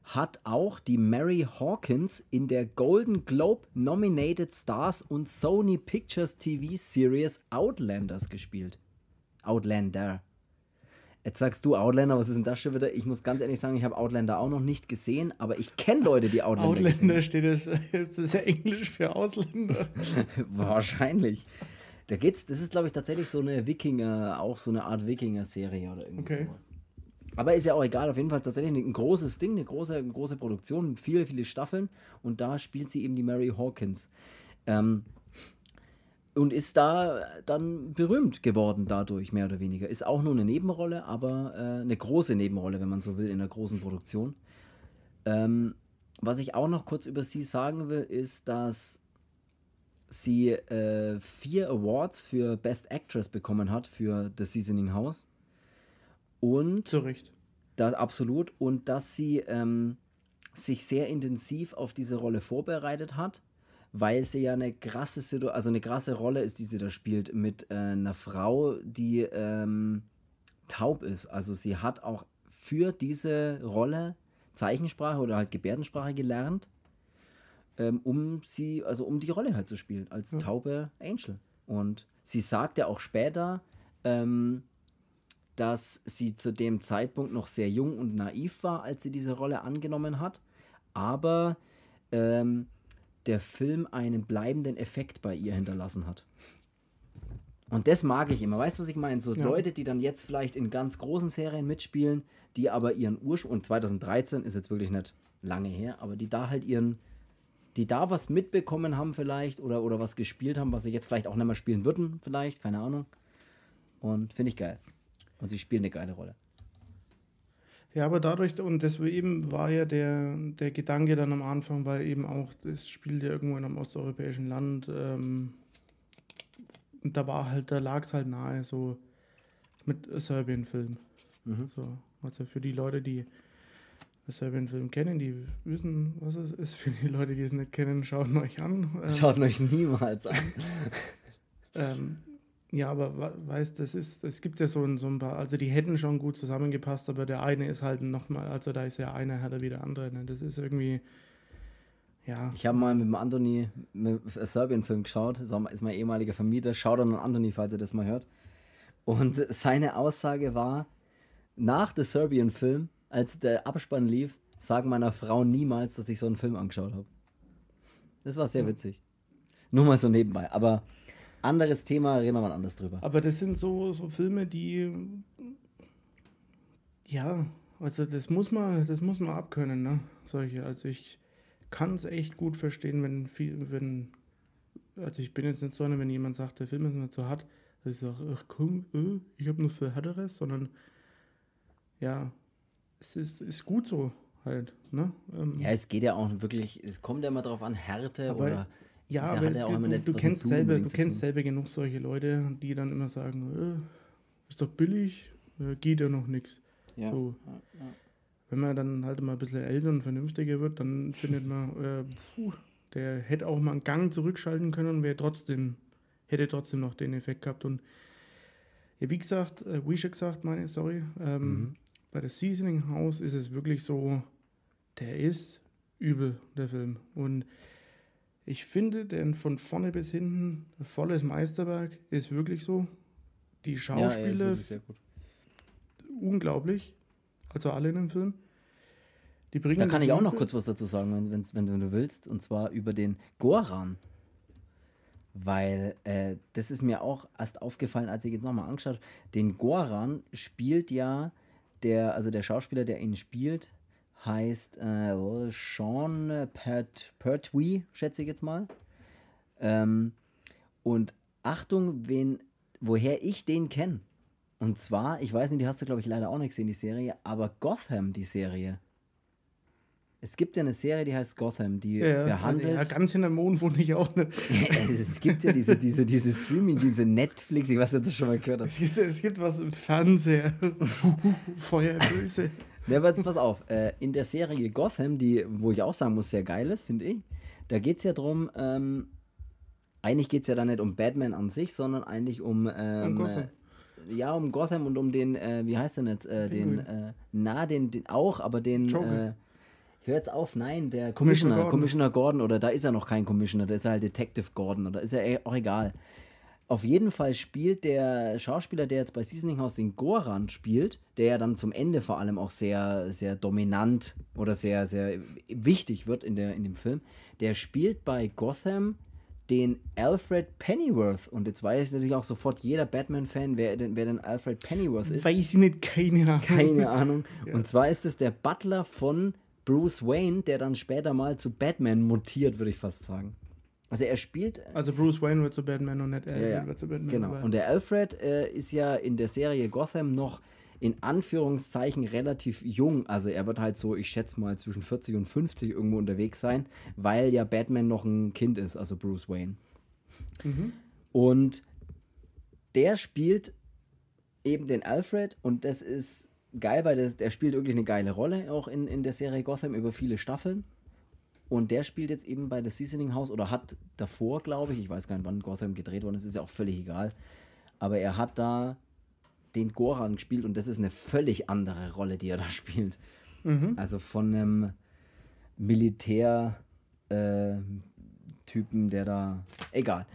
S1: hat auch die Mary Hawkins in der Golden Globe Nominated Stars und Sony Pictures TV Series Outlanders gespielt. Outlander. Jetzt sagst du Outlander, was ist denn das schon wieder? Ich muss ganz ehrlich sagen, ich habe Outlander auch noch nicht gesehen, aber ich kenne Leute, die Outlander
S2: Outlander gesehen steht das, <laughs> ist das ja Englisch für Ausländer. <laughs>
S1: Wahrscheinlich. Da geht's, das ist glaube ich tatsächlich so eine Wikinger, auch so eine Art Wikinger-Serie oder irgendwie okay. sowas. Aber ist ja auch egal, auf jeden Fall tatsächlich ein großes Ding, eine große, eine große Produktion, viele, viele Staffeln und da spielt sie eben die Mary Hawkins. Ähm, und ist da dann berühmt geworden dadurch, mehr oder weniger. Ist auch nur eine Nebenrolle, aber äh, eine große Nebenrolle, wenn man so will, in einer großen Produktion. Ähm, was ich auch noch kurz über sie sagen will, ist, dass sie äh, vier Awards für Best Actress bekommen hat für The Seasoning House. Und.
S2: Zu Recht.
S1: Da, absolut. Und dass sie ähm, sich sehr intensiv auf diese Rolle vorbereitet hat weil sie ja eine krasse Situation, also eine krasse Rolle ist, die sie da spielt, mit äh, einer Frau, die ähm, taub ist. Also sie hat auch für diese Rolle Zeichensprache oder halt Gebärdensprache gelernt, ähm, um sie, also um die Rolle halt zu spielen, als mhm. taube Angel. Und sie sagt ja auch später, ähm, dass sie zu dem Zeitpunkt noch sehr jung und naiv war, als sie diese Rolle angenommen hat. Aber ähm, der Film einen bleibenden Effekt bei ihr hinterlassen hat. Und das mag ich immer. Weißt du, was ich meine? So ja. Leute, die dann jetzt vielleicht in ganz großen Serien mitspielen, die aber ihren Ursprung, und 2013 ist jetzt wirklich nicht lange her, aber die da halt ihren, die da was mitbekommen haben vielleicht oder, oder was gespielt haben, was sie jetzt vielleicht auch nicht mehr spielen würden, vielleicht, keine Ahnung. Und finde ich geil. Und sie spielen eine geile Rolle.
S2: Ja, aber dadurch, und das eben war ja der, der Gedanke dann am Anfang, weil eben auch, das spielt ja irgendwo in einem osteuropäischen Land, ähm, und da war halt, da lag es halt nahe, so mit Serbien-Film. Mhm. So, also für die Leute, die Serbien-Film kennen, die wissen, was es ist. Für die Leute, die es nicht kennen, schaut euch an.
S1: Ähm, schaut euch niemals an. <laughs>
S2: ähm, ja, aber weißt, das ist, es gibt ja so ein, so ein paar, also die hätten schon gut zusammengepasst, aber der eine ist halt nochmal, also da ist ja einer härter wie der andere. Ne? Das ist irgendwie, ja.
S1: Ich habe mal mit dem Anthony einen Serbien-Film geschaut, das ist mein ehemaliger Vermieter, schaut an Anthony, falls er das mal hört. Und seine Aussage war, nach dem Serbien-Film, als der Abspann lief, sagen meiner Frau niemals, dass ich so einen Film angeschaut habe. Das war sehr witzig. Nur mal so nebenbei, aber anderes Thema, reden wir mal anders drüber.
S2: Aber das sind so, so Filme, die. Ja, also das muss man, das muss man abkönnen, ne? Solche. Also ich kann es echt gut verstehen, wenn viel, wenn. Also ich bin jetzt nicht so einer, wenn jemand sagt, der Film ist nicht so hart, dass ich sage, ach komm, äh, ich habe nur für härteres, sondern ja, es ist, ist gut so halt. Ne?
S1: Ähm, ja, es geht ja auch wirklich, es kommt ja immer darauf an, Härte oder
S2: ja, aber es, ja du, du kennst selber, du kennst selber genug solche Leute, die dann immer sagen, äh, ist doch billig, äh, geht ja noch nichts. Ja, so. ja, Wenn man dann halt mal ein bisschen älter und vernünftiger wird, dann findet man, äh, puh, der hätte auch mal einen Gang zurückschalten können und wäre trotzdem, hätte trotzdem noch den Effekt gehabt. Und ja, wie gesagt, äh, wie schon gesagt, meine, sorry, ähm, mhm. bei der Seasoning House ist es wirklich so, der ist übel, der Film. Und ich finde, denn von vorne bis hinten volles Meisterwerk ist wirklich so. Die Schauspieler ja, unglaublich, also alle in dem Film.
S1: Die bringen da kann ich auch noch kurz was dazu sagen, wenn, wenn, wenn du willst, und zwar über den Goran. Weil äh, das ist mir auch erst aufgefallen, als ich jetzt nochmal angeschaut habe. Den Goran spielt ja der, also der Schauspieler, der ihn spielt, heißt äh, Sean Pert Pertwee, schätze ich jetzt mal. Ähm, und Achtung, wen, woher ich den kenne. Und zwar, ich weiß nicht, die hast du, glaube ich, leider auch nicht gesehen, die Serie, aber Gotham, die Serie. Es gibt ja eine Serie, die heißt Gotham, die ja, behandelt. Ja,
S2: ganz in der Mond wohne ich auch nicht. <laughs>
S1: es gibt ja diese, diese, diese Streaming, diese Netflix, ich weiß nicht, ob du schon mal gehört hast.
S2: Es gibt, es gibt was im Fernseher. <laughs> Feuerböse.
S1: Ja, aber jetzt pass auf, äh, in der Serie Gotham, die, wo ich auch sagen muss, sehr geil ist, finde ich, da geht es ja darum, ähm, eigentlich geht es ja da nicht um Batman an sich, sondern eigentlich um, ähm, um Gotham. Äh, ja, um Gotham und um den, äh, wie heißt der jetzt, äh, den, äh, na, den, den auch, aber den, äh, hör jetzt auf, nein, der Commissioner, Commissioner Gordon. Commissioner Gordon, oder da ist er noch kein Commissioner, da ist er halt Detective Gordon, oder ist er eh auch egal. Auf jeden Fall spielt der Schauspieler, der jetzt bei Seasoning House den Goran spielt, der ja dann zum Ende vor allem auch sehr, sehr dominant oder sehr, sehr wichtig wird in, der, in dem Film, der spielt bei Gotham den Alfred Pennyworth. Und jetzt weiß natürlich auch sofort jeder Batman-Fan, wer denn, wer denn Alfred Pennyworth ist.
S2: Weiß ich nicht, keine Ahnung.
S1: Keine Ahnung. <laughs> ja. Und zwar ist es der Butler von Bruce Wayne, der dann später mal zu Batman mutiert, würde ich fast sagen. Also er spielt.
S2: Also Bruce Wayne wird zu Batman und nicht
S1: Alfred ja, wird zu Batman. Genau. Und der Alfred äh, ist ja in der Serie Gotham noch in Anführungszeichen relativ jung. Also er wird halt so, ich schätze mal, zwischen 40 und 50 irgendwo unterwegs sein, weil ja Batman noch ein Kind ist, also Bruce Wayne. Mhm. Und der spielt eben den Alfred und das ist geil, weil das, der spielt wirklich eine geile Rolle auch in, in der Serie Gotham über viele Staffeln. Und der spielt jetzt eben bei The Seasoning House oder hat davor, glaube ich, ich weiß gar nicht, wann Gotham gedreht worden ist, ist ja auch völlig egal. Aber er hat da den Goran gespielt und das ist eine völlig andere Rolle, die er da spielt. Mhm. Also von einem Militär-Typen, äh, der da. Egal.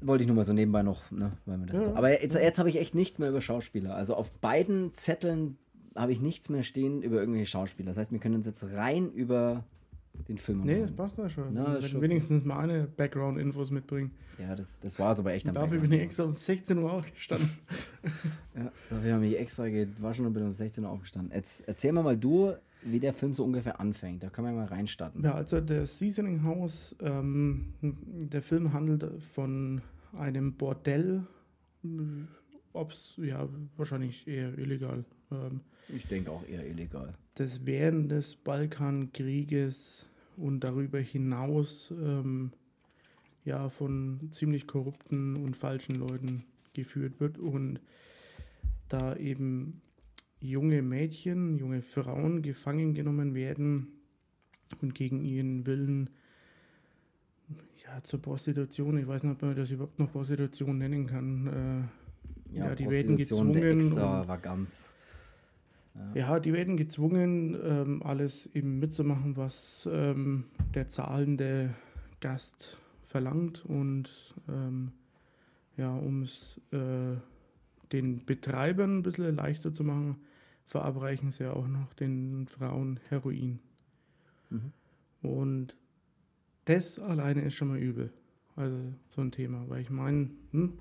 S1: Wollte ich nur mal so nebenbei noch, ne, weil mir das. Ja. Aber jetzt, jetzt habe ich echt nichts mehr über Schauspieler. Also auf beiden Zetteln habe ich nichts mehr stehen über irgendwelche Schauspieler. Das heißt, wir können uns jetzt rein über den Film
S2: Nee, das passt ja schon. Na, Wenn wenigstens mal eine Background-Infos mitbringen.
S1: Ja, das, das war es aber echt
S2: am Dafür bin ich extra um 16 Uhr aufgestanden. <laughs>
S1: ja, dafür habe ich extra gewaschen und bin um 16 Uhr aufgestanden. Jetzt erzähl mal mal du, wie der Film so ungefähr anfängt. Da kann man mal reinstarten.
S2: Ja, also der Seasoning House, ähm, der Film handelt von einem Bordell, ob es, ja, wahrscheinlich eher illegal. Ähm,
S1: ich denke auch eher illegal.
S2: Das während des Balkankrieges und darüber hinaus ähm, ja von ziemlich korrupten und falschen Leuten geführt wird und da eben junge Mädchen, junge Frauen gefangen genommen werden und gegen ihren Willen ja zur Prostitution, ich weiß nicht, ob man das überhaupt noch Prostitution nennen kann. Äh, ja, ja, die werden gezwungen.
S1: Extravaganz.
S2: Ja. ja, die werden gezwungen, ähm, alles eben mitzumachen, was ähm, der zahlende Gast verlangt. Und ähm, ja, um es äh, den Betreibern ein bisschen leichter zu machen, verabreichen sie auch noch den Frauen Heroin. Mhm. Und das alleine ist schon mal übel. Also so ein Thema, weil ich meine, hm,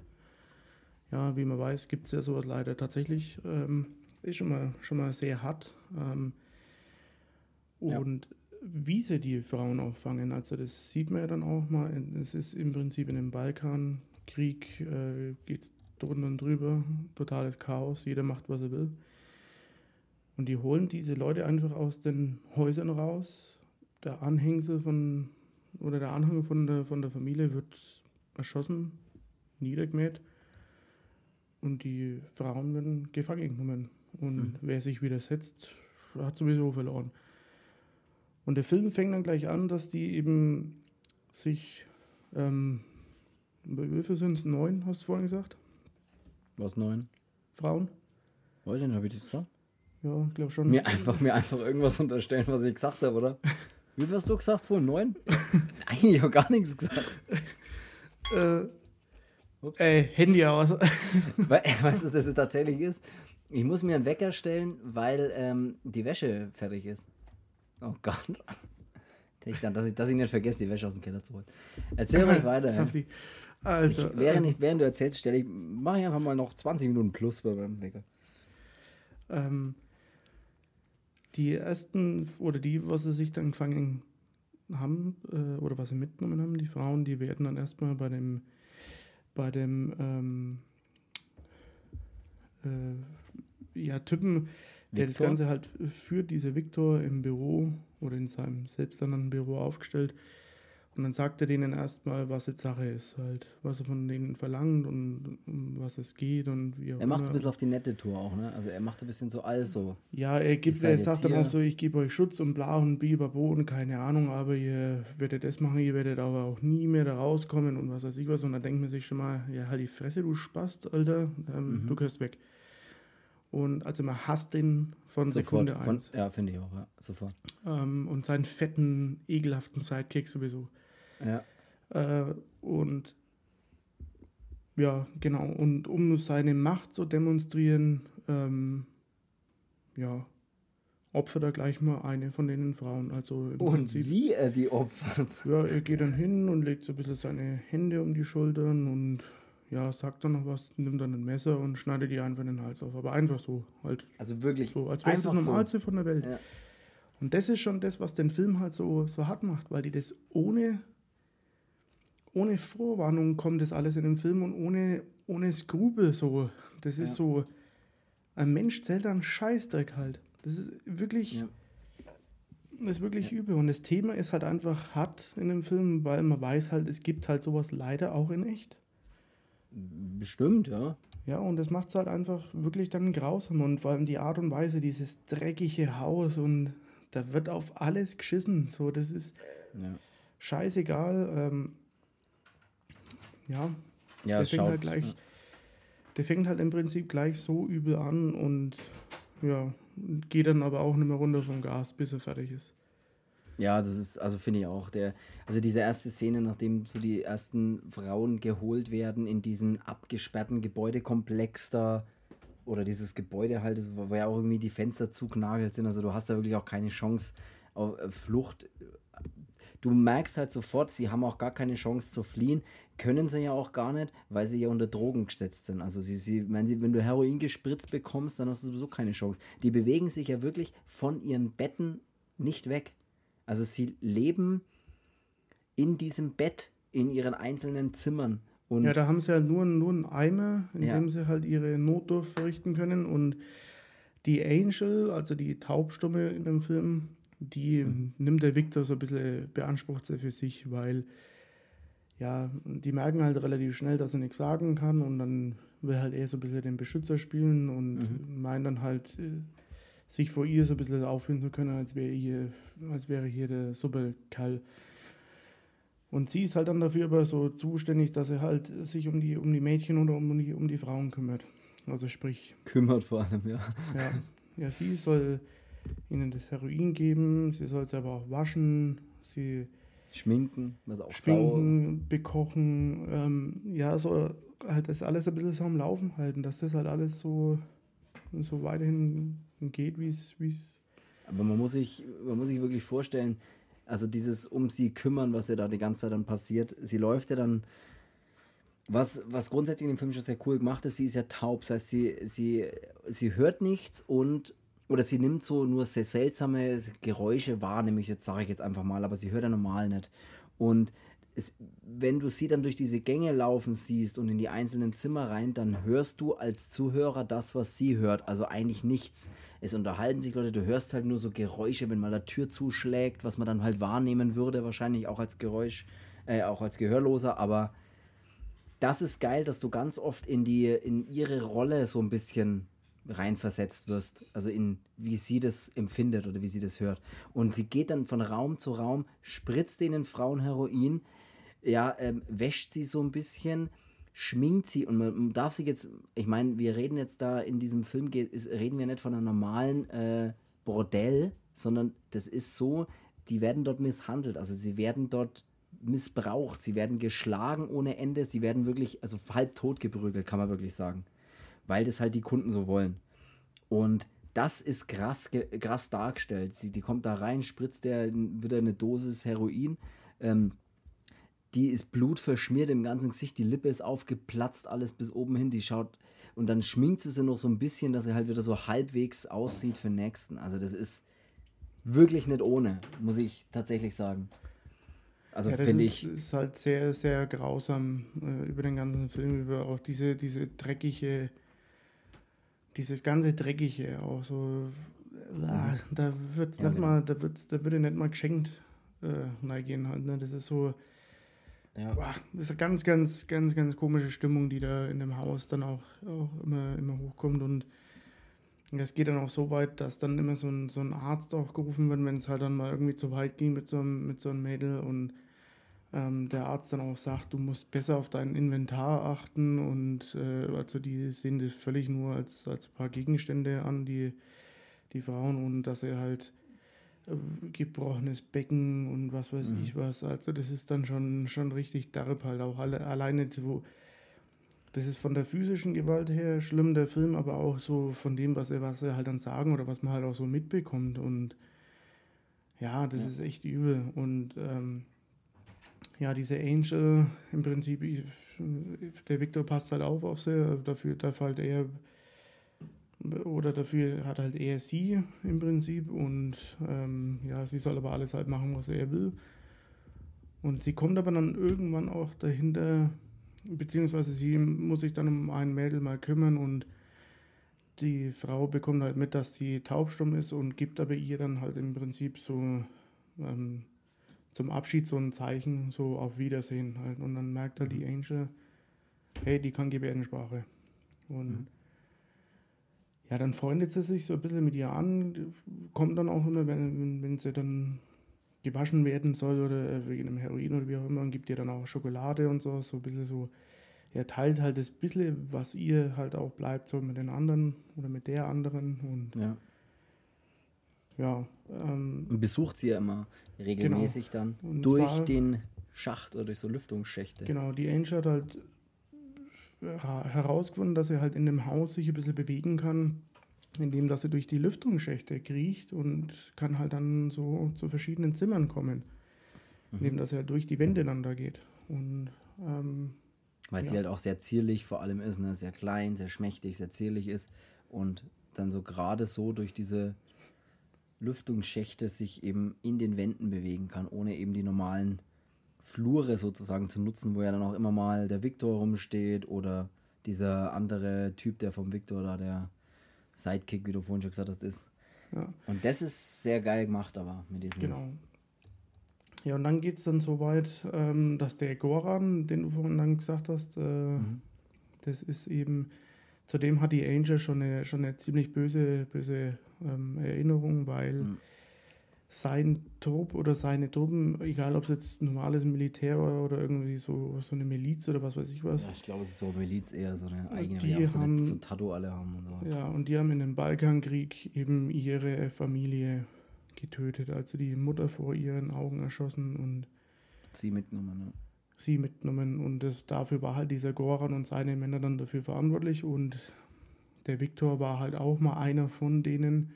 S2: ja, wie man weiß, gibt es ja sowas leider tatsächlich. Ähm, ist schon mal, schon mal sehr hart. Ähm, und ja. wie sie die Frauen auffangen, also das sieht man ja dann auch mal. Es ist im Prinzip in dem Balkankrieg, äh, geht es drunter und drüber, totales Chaos, jeder macht, was er will. Und die holen diese Leute einfach aus den Häusern raus. Der Anhängsel von, oder der Anhang von der, von der Familie wird erschossen, niedergemäht. Und die Frauen werden gefangen genommen. Und mhm. wer sich widersetzt, hat sowieso verloren. Und der Film fängt dann gleich an, dass die eben sich, ähm, wie viele sind es? Neun, hast du vorhin gesagt?
S1: Was neun?
S2: Frauen?
S1: Weiß ich nicht, habe ich das gesagt?
S2: Ja, ich glaube schon.
S1: Mir einfach, mir einfach irgendwas unterstellen, was ich gesagt habe, oder? <laughs> Wie viel hast du gesagt vorhin? Neun? <laughs> Nein, ich habe gar nichts gesagt.
S2: Äh, ey, Handy aus. <laughs>
S1: We weißt du, was das tatsächlich ist? Ich muss mir einen Wecker stellen, weil ähm, die Wäsche fertig ist. Oh Gott. Ich dann, dass, ich, dass ich nicht vergesse, die Wäsche aus dem Keller zu holen. Erzähl mal weiter. <laughs>
S2: Also,
S1: Ich, während,
S2: ähm,
S1: ich, während du erzählst, stelle ich, mache ich einfach mal noch 20 Minuten plus bei meinem Wecker.
S2: ähm, die ersten, oder die, was sie sich dann gefangen haben, äh, oder was sie mitgenommen haben, die Frauen, die werden dann erstmal bei dem, bei dem, ähm, äh, ja, Typen, der das? Ganze halt führt, dieser Viktor im Büro oder in seinem selbsternannten Büro aufgestellt. Und dann sagt er denen erstmal, was jetzt Sache ist, halt, was er von denen verlangt und um was es geht und wie auch
S1: Er macht es ein bisschen auf die nette Tour auch, ne? Also er macht ein bisschen so alles so.
S2: Ja, er, gibt, er sagt dann auch so, ich gebe euch Schutz und bla und bibabo und keine Ahnung, aber ihr werdet das machen, ihr werdet aber auch nie mehr da rauskommen und was weiß ich was. Und dann denkt man sich schon mal, ja, halt die Fresse, du Spast, Alter, ähm,
S1: Mhm.
S2: du gehörst weg. Und also man hasst den von
S1: Sofort.
S2: Sekunde
S1: Von,
S2: eins.
S1: ja, finde ich auch, ja. Sofort.
S2: Ähm, und seinen fetten, ekelhaften Sidekick sowieso.
S1: Ja.
S2: Äh, und ja, genau. Und um seine Macht zu demonstrieren, ähm, ja, opfert er gleich mal eine von den Frauen. Also
S1: Und
S2: Prinzip,
S1: wie er die opfert.
S2: ja, er geht dann hin und legt so ein bisschen seine Hände um die Schultern und ja, sagt dann noch was, nimmt dann ein Messer und schneidet die einfach in den Hals auf. Aber einfach so, halt
S1: Also wirklich.
S2: so, als wäre es das
S1: einfach so.
S2: Normalste von der Welt.
S1: Ja.
S2: Und das ist schon das, was den Film halt so, so hart macht, weil die das ohne, ohne Vorwarnung kommt das alles in den Film und ohne, ohne Skrupel so. Das ist
S1: Ja.
S2: so, ein Mensch zählt einen Scheißdreck halt. Das ist wirklich,
S1: Ja.
S2: das ist wirklich übel. Und das Thema ist halt einfach hart in dem Film, weil man weiß halt, es gibt halt sowas leider auch in echt.
S1: Bestimmt, ja.
S2: Ja, und das macht es halt einfach wirklich dann grausam. Und vor allem die Art und Weise, dieses dreckige Haus und da wird auf alles geschissen. So, das ist
S1: Ja,
S2: scheißegal. Ähm, ja,
S1: ja
S2: der fängt halt gleich,
S1: ja.
S2: der fängt halt im Prinzip gleich so übel an und ja, geht dann aber auch nicht mehr runter vom Gas, bis er fertig ist.
S1: Ja, das ist, also finde ich auch, der, also diese erste Szene, nachdem so die ersten Frauen geholt werden in diesen abgesperrten Gebäudekomplex da, oder dieses Gebäude halt, wo ja auch irgendwie die Fenster zugnagelt sind, also du hast da wirklich auch keine Chance auf äh, Flucht. Du merkst halt sofort, sie haben auch gar keine Chance zu fliehen, können sie ja auch gar nicht, weil sie ja unter Drogen gesetzt sind. Also sie, sie, wenn, sie, wenn du Heroin gespritzt bekommst, dann hast du sowieso keine Chance. Die bewegen sich ja wirklich von ihren Betten nicht weg. Also sie leben in diesem Bett, in ihren einzelnen Zimmern. Und
S2: Ja, da haben sie halt nur, nur einen Eimer, in
S1: Ja.
S2: dem sie halt ihre Notdurft verrichten können. Und die Angel, also die Taubstumme in dem Film, die
S1: Mhm.
S2: nimmt der Victor so ein bisschen, beansprucht sie für sich, weil ja, die merken halt relativ schnell, dass er nichts sagen kann und dann will halt er so ein bisschen den Beschützer spielen und
S1: Mhm.
S2: meint dann halt, äh, sich vor ihr so ein bisschen aufführen zu können, als wäre hier, als wäre hier der Superkerl. Und sie ist halt dann dafür aber so zuständig, dass er halt sich um die, um die Mädchen oder um die, um die Frauen kümmert. Also sprich,
S1: kümmert vor allem, ja.
S2: ja, ja, sie soll ihnen das Heroin geben, sie soll es aber auch waschen, sie
S1: Schminken, was auch
S2: schminken, bekochen, ähm, ja, so halt das alles ein bisschen so am Laufen halten, dass das halt alles so, so weiterhin geht, wie es.
S1: Aber man muss, sich, man muss sich wirklich vorstellen, also dieses um sie kümmern, was ja da die ganze Zeit dann passiert. Sie läuft ja dann, was, was grundsätzlich in dem Film schon sehr cool gemacht ist, sie ist ja taub, das heißt, sie, sie, sie hört nichts und oder sie nimmt so nur sehr seltsame Geräusche wahr, nämlich jetzt sage ich jetzt einfach mal, aber sie hört ja normal nicht. Und es, wenn du sie dann durch diese Gänge laufen siehst und in die einzelnen Zimmer rein, dann hörst du als Zuhörer das, was sie hört. Also eigentlich nichts. Es unterhalten sich Leute, du hörst halt nur so Geräusche, wenn mal eine Tür zuschlägt, was man dann halt wahrnehmen würde, wahrscheinlich auch als Geräusch, äh, auch als Gehörloser, aber das ist geil, dass du ganz oft in die, in ihre Rolle so ein bisschen reinversetzt wirst. Also in wie sie das empfindet oder wie sie das hört. Und sie geht dann von Raum zu Raum, spritzt denen Frauen Heroin, ja, ähm, wäscht sie so ein bisschen, schminkt sie und man darf sich jetzt, ich meine, wir reden jetzt da in diesem Film, ist, reden wir nicht von einem normalen äh, Bordell, sondern das ist so, die werden dort misshandelt, also sie werden dort missbraucht, sie werden geschlagen ohne Ende, sie werden wirklich, also halb tot geprügelt, kann man wirklich sagen, weil das halt die Kunden so wollen. Und das ist krass, krass dargestellt. Sie, die kommt da rein, spritzt der wieder eine Dosis Heroin. Ähm, die ist blutverschmiert im ganzen Gesicht, die Lippe ist aufgeplatzt, alles bis oben hin. Die schaut und dann schminkt sie sie noch so ein bisschen, dass sie halt wieder so halbwegs aussieht für den nächsten. Also das ist wirklich nicht ohne, muss ich tatsächlich sagen.
S2: Also ja, finde ich. ist halt sehr, sehr grausam äh, über den ganzen Film, über auch diese, diese dreckige, dieses ganze Dreckige auch so. Äh, ah, da wird's ja, nicht genau. mal, da wird's, da würde nicht mal geschenkt äh, neigehen halt. Ne? Das ist so ja. Boah, das ist eine ganz, ganz, ganz, ganz komische Stimmung, die da in dem Haus dann auch, auch immer, immer hochkommt. Und es geht dann auch so weit, dass dann immer so ein, so ein Arzt auch gerufen wird, wenn es halt dann mal irgendwie zu weit ging mit so einem, mit so einem Mädel und ähm, der Arzt dann auch sagt, du musst besser auf dein Inventar achten und äh, also die sehen das völlig nur als, als paar Gegenstände an, die, die Frauen und dass er halt gebrochenes Becken und was weiß mhm. ich was. Also das ist dann schon, schon richtig derb halt auch alle, alleine wo das ist von der physischen Gewalt her schlimm, der Film, aber auch so von dem, was er, was er halt dann sagen oder was man halt auch so mitbekommt. Und ja, das ja. ist echt übel. Und ähm, ja, diese Angel im Prinzip, der Victor passt halt auf auf sie, dafür darf halt er oder dafür hat halt eher sie im Prinzip und ähm, ja, sie soll aber alles halt machen, was er will. Und sie kommt aber dann irgendwann auch dahinter, beziehungsweise sie muss sich dann um ein Mädel mal kümmern und die Frau bekommt halt mit, dass sie taubstumm ist und gibt aber ihr dann halt im Prinzip so ähm, zum Abschied so ein Zeichen, so auf Wiedersehen halt. Und dann merkt halt die Angel, hey, die kann Gebärdensprache. Und mhm ja, dann freundet sie sich so ein bisschen mit ihr an, kommt dann auch immer, wenn, wenn sie dann gewaschen werden soll oder wegen dem Heroin oder wie auch immer und gibt ihr dann auch Schokolade und so, so ein bisschen so, er teilt halt das bisschen, was ihr halt auch bleibt, so mit den anderen oder mit der anderen und
S1: ja.
S2: Ja. Ähm,
S1: und besucht sie ja immer regelmäßig genau. dann und durch den Schacht oder durch so Lüftungsschächte.
S2: Genau, die Angel hat halt herausgefunden, dass er halt in dem Haus sich ein bisschen bewegen kann, indem dass er durch die Lüftungsschächte kriecht und kann halt dann so zu verschiedenen Zimmern kommen, mhm. indem dass er durch die Wände dann da geht. Und ähm,
S1: weil ja. sie halt auch sehr zierlich vor allem ist, ne? sehr klein, sehr schmächtig, sehr zierlich ist und dann so gerade so durch diese Lüftungsschächte sich eben in den Wänden bewegen kann, ohne eben die normalen Flure sozusagen zu nutzen, wo ja dann auch immer mal der Victor rumsteht oder dieser andere Typ, der vom Victor da der Sidekick, wie du vorhin schon gesagt hast, ist. Ja. Und das ist sehr geil gemacht, aber mit diesem.
S2: Genau. Ja, und dann geht es dann so weit, ähm, dass der Goran, den du vorhin dann gesagt hast, äh, mhm. das ist eben, zudem hat die Angel schon eine, schon eine ziemlich böse, böse ähm, Erinnerung, weil mhm sein Trupp oder seine Truppen, egal ob es jetzt normales Militär war oder irgendwie so, so eine Miliz oder was weiß ich was.
S1: Ja, ich glaube, es ist so Miliz eher so eine eigene,
S2: die haben,
S1: haben so Tattoo alle haben und so.
S2: Ja, und die haben in dem Balkankrieg eben ihre Familie getötet, also die Mutter vor ihren Augen erschossen und
S1: sie mitgenommen, ne?
S2: Sie mitgenommen und das, dafür war halt dieser Goran und seine Männer dann dafür verantwortlich und der Viktor war halt auch mal einer von denen,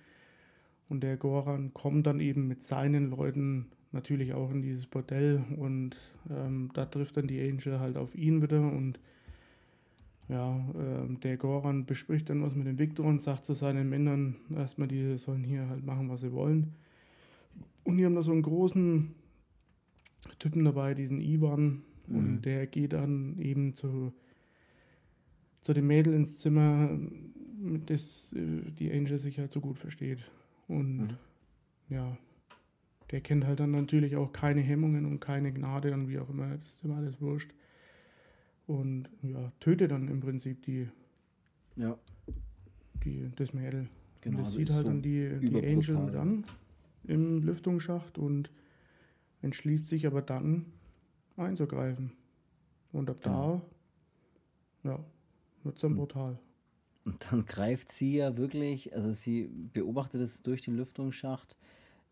S2: und der Goran kommt dann eben mit seinen Leuten natürlich auch in dieses Bordell und ähm, da trifft dann die Angel halt auf ihn wieder und ja, äh, der Goran bespricht dann was mit dem Victor und sagt zu seinen Männern erstmal, die sollen hier halt machen, was sie wollen. Und die haben da so einen großen Typen dabei, diesen Ivan, mhm. und der geht dann eben zu, zu dem Mädel ins Zimmer, mit das äh, die Angel sich halt so gut versteht. Und mhm. ja, der kennt halt dann natürlich auch keine Hemmungen und keine Gnade und wie auch immer, das ist immer alles wurscht. Und ja, tötet dann im Prinzip die,
S1: ja.
S2: die das Mädel.
S1: Genau,
S2: und das sieht halt so dann die, die Angel dann im Lüftungsschacht und entschließt sich aber dann einzugreifen. Und ab genau. ja, wird dann brutal.
S1: Und dann greift sie ja wirklich, also sie beobachtet es durch den Lüftungsschacht.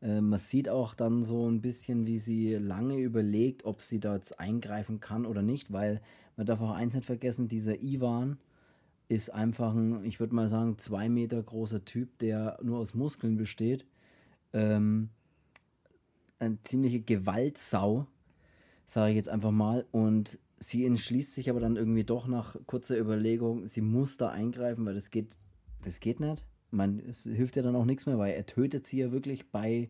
S1: Äh, man sieht auch dann so ein bisschen, wie sie lange überlegt, ob sie da jetzt eingreifen kann oder nicht, weil man darf auch eins nicht vergessen, dieser Ivan ist einfach ein, ich würde mal sagen, zwei Meter großer Typ, der nur aus Muskeln besteht. Ähm, eine ziemliche Gewaltsau, sage ich jetzt einfach mal. Und sie entschließt sich aber dann irgendwie doch nach kurzer Überlegung, sie muss da eingreifen, weil das geht, das geht nicht. Man, es hilft ja dann auch nichts mehr, weil er tötet sie ja wirklich bei,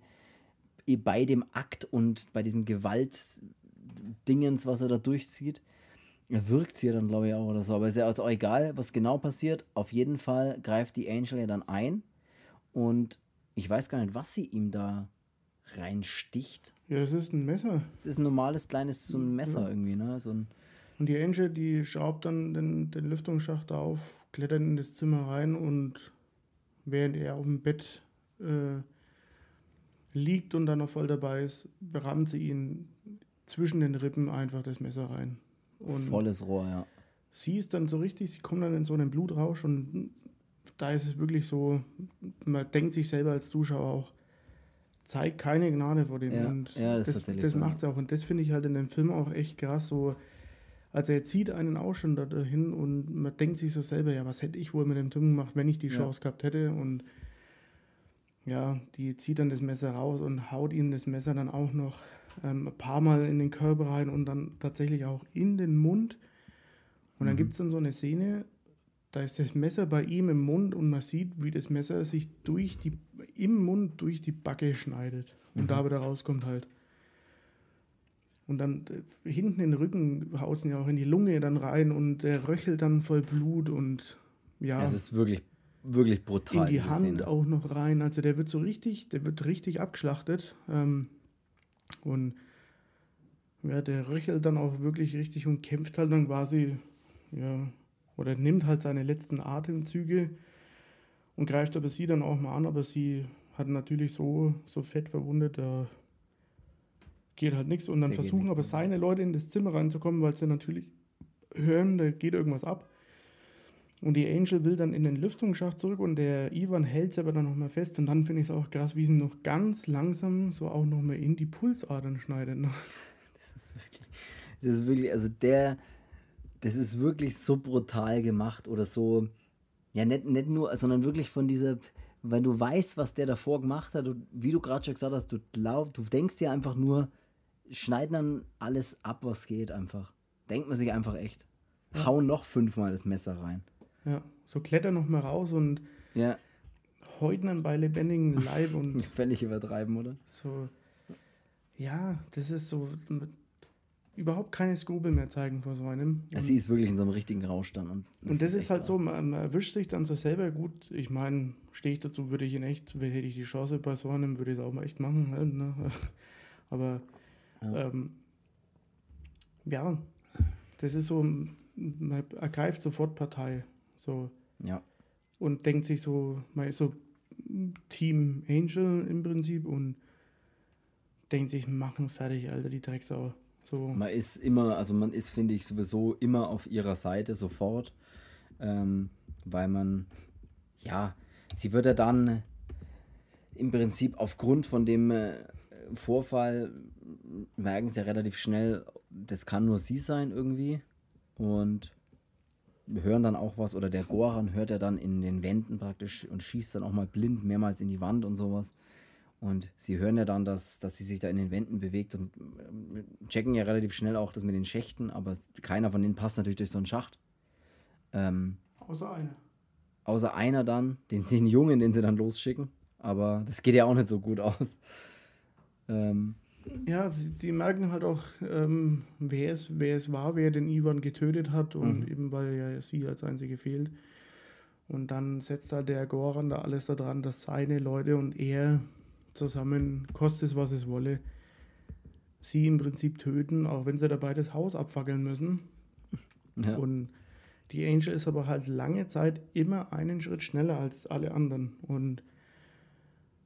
S1: bei dem Akt und bei diesem Gewaltdingens, was er da durchzieht. Er wirkt sie ja dann, glaube ich, auch oder so. Aber ist ja also auch egal, was genau passiert. Auf jeden Fall greift die Angel ja dann ein. Und ich weiß gar nicht, was sie ihm da reinsticht.
S2: Ja, das ist ein Messer.
S1: Es ist ein normales kleines so ein Messer ja. irgendwie, ne? So ein
S2: und die Angel, die schraubt dann den, den Lüftungsschacht auf, klettert in das Zimmer rein und während er auf dem Bett äh, liegt und dann noch voll dabei ist, berammt sie ihn zwischen den Rippen einfach das Messer rein.
S1: Und Volles Rohr, ja.
S2: Sie ist dann so richtig, sie kommt dann in so einen Blutrausch und da ist es wirklich so, man denkt sich selber als Zuschauer auch, zeigt keine Gnade vor dem.
S1: Ja,
S2: und
S1: ja das,
S2: das,
S1: tatsächlich
S2: das
S1: so.
S2: macht sie auch. Und das finde ich halt in dem Film auch echt krass. So, also er zieht einen auch schon dahin und man denkt sich so selber, ja, was hätte ich wohl mit dem Typen gemacht, wenn ich die Chance ja. gehabt hätte. Und ja, die zieht dann das Messer raus und haut ihm das Messer dann auch noch ähm, ein paar Mal in den Körper rein und dann tatsächlich auch in den Mund. Und dann mhm. gibt es dann so eine Szene, da ist das Messer bei ihm im Mund und man sieht, wie das Messer sich durch die, im Mund durch die Backe schneidet und mhm. da wieder rauskommt halt. Und dann äh, hinten in den Rücken haut es ja auch in die Lunge dann rein und er röchelt dann voll Blut und ja.
S1: Es ist wirklich, wirklich brutal.
S2: In die Hand Szene. auch noch rein. Also der wird so richtig, der wird richtig abgeschlachtet. Ähm, und ja, der röchelt dann auch wirklich richtig und kämpft halt dann quasi, ja, oder nimmt halt seine letzten Atemzüge und greift aber sie dann auch mal an, aber sie hat natürlich so, so fett verwundet, da geht halt nichts. Und dann Der versuchen aber seine Leute in das Zimmer reinzukommen, weil sie natürlich hören, da geht irgendwas ab. Und die Angel will dann in den Lüftungsschacht zurück und der Ivan hält sie aber dann nochmal fest. Und dann finde ich es auch krass, wie sie noch ganz langsam so auch nochmal in die Pulsadern schneidet.
S1: Das ist wirklich, das ist wirklich, also der, das ist wirklich so brutal gemacht oder so, ja, nicht, nicht nur, sondern wirklich von dieser, wenn du weißt, was der davor gemacht hat, und wie du gerade schon gesagt hast, du glaubst, du denkst dir einfach nur, schneiden dann alles ab, was geht, einfach. Denkt man sich einfach echt. Ja. Hau noch fünfmal das Messer rein.
S2: Ja, so kletter noch mal raus und
S1: ja.
S2: heute dann bei lebendigem Leib und. <laughs>
S1: Völlig übertreiben, oder?
S2: So. Ja, das ist so überhaupt keine Skrupel mehr zeigen vor so einem.
S1: Und, sie ist wirklich in so einem richtigen Rausch dann.
S2: Und das, und das ist, ist halt krass. so, man, erwischt sich dann so selber gut. Ich meine, stehe ich dazu, würde ich in echt, hätte ich die Chance bei so einem, würde ich es auch mal echt machen. Halt, ne? <laughs> Aber ja. Ähm, ja, das ist so, man ergreift sofort Partei. So.
S1: Ja.
S2: Und denkt sich so, man ist so Team Angel im Prinzip und denkt sich, machen fertig, Alter, die Drecksau. So.
S1: Man ist immer, also man ist, finde ich, sowieso immer auf ihrer Seite sofort, ähm, weil man, ja, sie wird ja dann im Prinzip aufgrund von dem äh, Vorfall merken sie ja relativ schnell, das kann nur sie sein irgendwie und hören dann auch was oder der Goran hört er dann in den Wänden praktisch und schießt dann auch mal blind mehrmals in die Wand und sowas. Und sie hören ja dann, dass, dass sie sich da in den Wänden bewegt und äh, checken ja relativ schnell auch das mit den Schächten, aber keiner von denen passt natürlich durch so einen Schacht. Ähm,
S2: außer einer.
S1: Außer einer dann, den, den Jungen, den sie dann losschicken. Aber das geht ja auch nicht so gut aus. Ähm,
S2: ja, die merken halt auch, ähm, wer, es, wer es war, wer den Ivan getötet hat und mhm. eben weil ja sie als einzige fehlt. Und dann setzt halt der Goran da alles daran, dass seine Leute und er zusammen, kostet es was es wolle, sie im Prinzip töten, auch wenn sie dabei das Haus abfackeln müssen. Ja. Und die Angel ist aber halt lange Zeit immer einen Schritt schneller als alle anderen. Und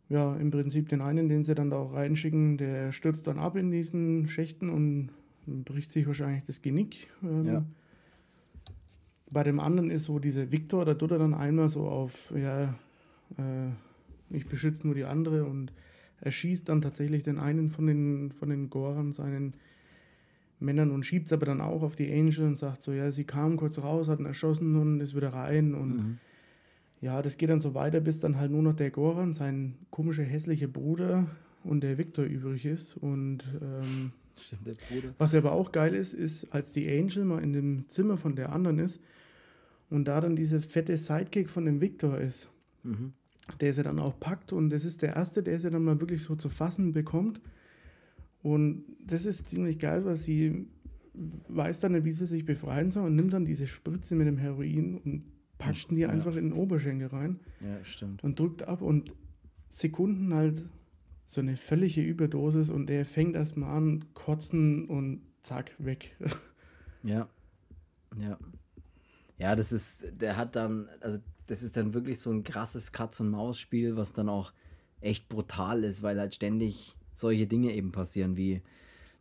S2: ja, im Prinzip den einen, den sie dann da auch reinschicken, der stürzt dann ab in diesen Schächten und bricht sich wahrscheinlich das Genick. Ähm, ja. bei dem anderen ist so dieser Victor, da tut er dann einmal so auf, ja, äh, ich beschütze nur die andere und er schießt dann tatsächlich den einen von den, von den Goran, seinen Männern und schiebt es aber dann auch auf die Angel und sagt so, ja, sie kam kurz raus, hat ihn erschossen und ist wieder rein und mhm. ja, das geht dann so weiter, bis dann halt nur noch der Goran, sein komischer, hässlicher Bruder und der Victor übrig ist und ähm, Stimmt, was aber auch geil ist, ist, als die Angel mal in dem Zimmer von der anderen ist und da dann dieser fette Sidekick von dem Victor ist, mhm. Der sie dann auch packt und das ist der erste, der sie dann mal wirklich so zu fassen bekommt und das ist ziemlich geil, weil sie weiß dann nicht, wie sie sich befreien soll und nimmt dann diese Spritze mit dem Heroin und packt die ja. einfach in den Oberschenkel rein.
S1: Ja, stimmt.
S2: Und drückt ab und Sekunden halt so eine völlige Überdosis und der fängt erstmal an, kotzen und zack, weg. <laughs>
S1: Ja. Ja. Ja, das ist, der hat dann, also das ist dann wirklich so ein krasses Katz-und-Maus-Spiel, was dann auch echt brutal ist, weil halt ständig solche Dinge eben passieren, wie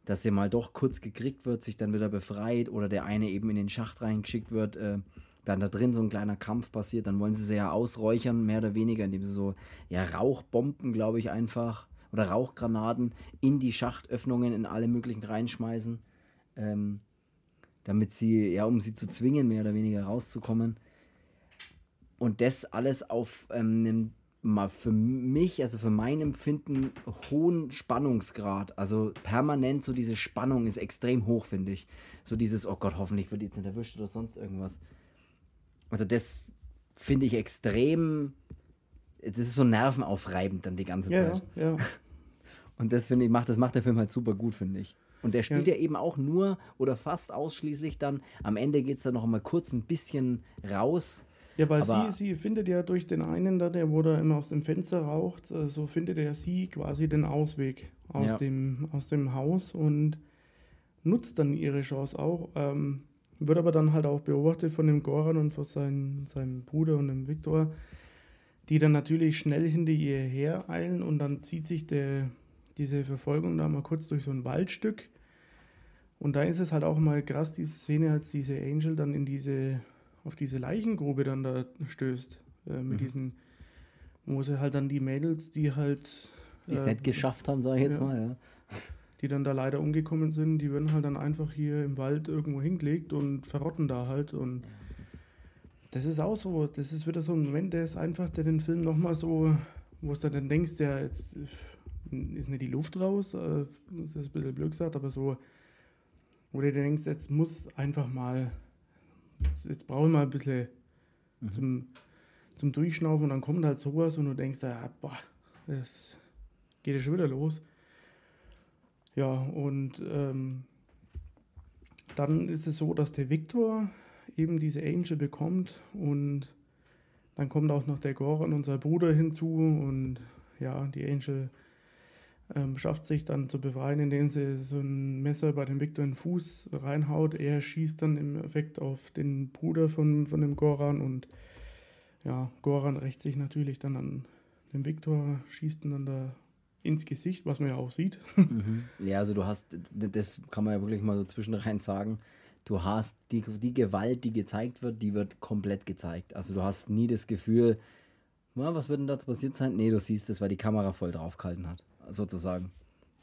S1: dass er mal doch kurz gekriegt wird, sich dann wieder befreit oder der eine eben in den Schacht reingeschickt wird, äh, dann da drin so ein kleiner Kampf passiert, dann wollen sie sie ja ausräuchern, mehr oder weniger, indem sie so ja, Rauchbomben, glaube ich, einfach oder Rauchgranaten in die Schachtöffnungen in alle möglichen reinschmeißen, ähm, damit sie, ja, um sie zu zwingen, mehr oder weniger rauszukommen. Und das alles auf ähm, einem mal für mich, also für mein Empfinden, hohen Spannungsgrad. Also permanent so diese Spannung ist extrem hoch, finde ich. So dieses, oh Gott, hoffentlich wird jetzt nicht erwischt oder sonst irgendwas. Also das finde ich extrem, das ist so nervenaufreibend dann die ganze Zeit.
S2: Ja, ja. <laughs>
S1: Und das finde ich, macht, das macht der Film halt super gut, finde ich. Und der spielt ja. ja. eben auch nur oder fast ausschließlich dann, am Ende geht es dann noch mal kurz ein bisschen raus
S2: ja, weil sie, sie findet ja durch den einen da, der wo da immer aus dem Fenster raucht, äh, so findet ja sie quasi den Ausweg aus, ja. dem, aus dem Haus und nutzt dann ihre Chance auch. Ähm, wird aber dann halt auch beobachtet von dem Goran und von seinen, seinem Bruder und dem Viktor, die dann natürlich schnell hinter ihr her eilen und dann zieht sich der, diese Verfolgung da mal kurz durch so ein Waldstück. Und da ist es halt auch mal krass, diese Szene, als diese Angel dann in diese auf diese Leichengrube dann da stößt. Äh, mit mhm. diesen, wo sie halt dann die Mädels, die halt.
S1: Die es äh, nicht geschafft haben, sage ich jetzt ja, mal, ja.
S2: Die dann da leider umgekommen sind, die werden halt dann einfach hier im Wald irgendwo hingelegt und verrotten da halt. Und das ist auch so, das ist wieder so ein Moment, der ist einfach, der den Film nochmal so, wo du dann denkst, ja, jetzt ist nicht die Luft raus, äh, das ist ein bisschen blöd gesagt, aber so, wo du denkst, jetzt muss einfach mal jetzt, jetzt brauche ich mal ein bisschen mhm. zum, zum Durchschnaufen und dann kommt halt sowas und du denkst, ja, boah, das geht ja schon wieder los. Ja, und ähm, dann ist es so, dass der Viktor eben diese Angel bekommt und dann kommt auch noch der Goran, unser Bruder, hinzu und ja, die Angel ähm, schafft sich dann zu befreien, indem sie so ein Messer bei dem Victor in den Fuß reinhaut. Er schießt dann im Effekt auf den Bruder von, von dem Goran und ja, Goran rächt sich natürlich dann an den Victor, schießt ihn dann da ins Gesicht, was man ja auch sieht. <laughs>
S1: Mhm. Ja, also du hast, das kann man ja wirklich mal so zwischendrin sagen, du hast die, die Gewalt, die gezeigt wird, die wird komplett gezeigt. Also du hast nie das Gefühl, was wird denn da passiert sein? Nee, du siehst es, weil die Kamera voll draufgehalten hat sozusagen.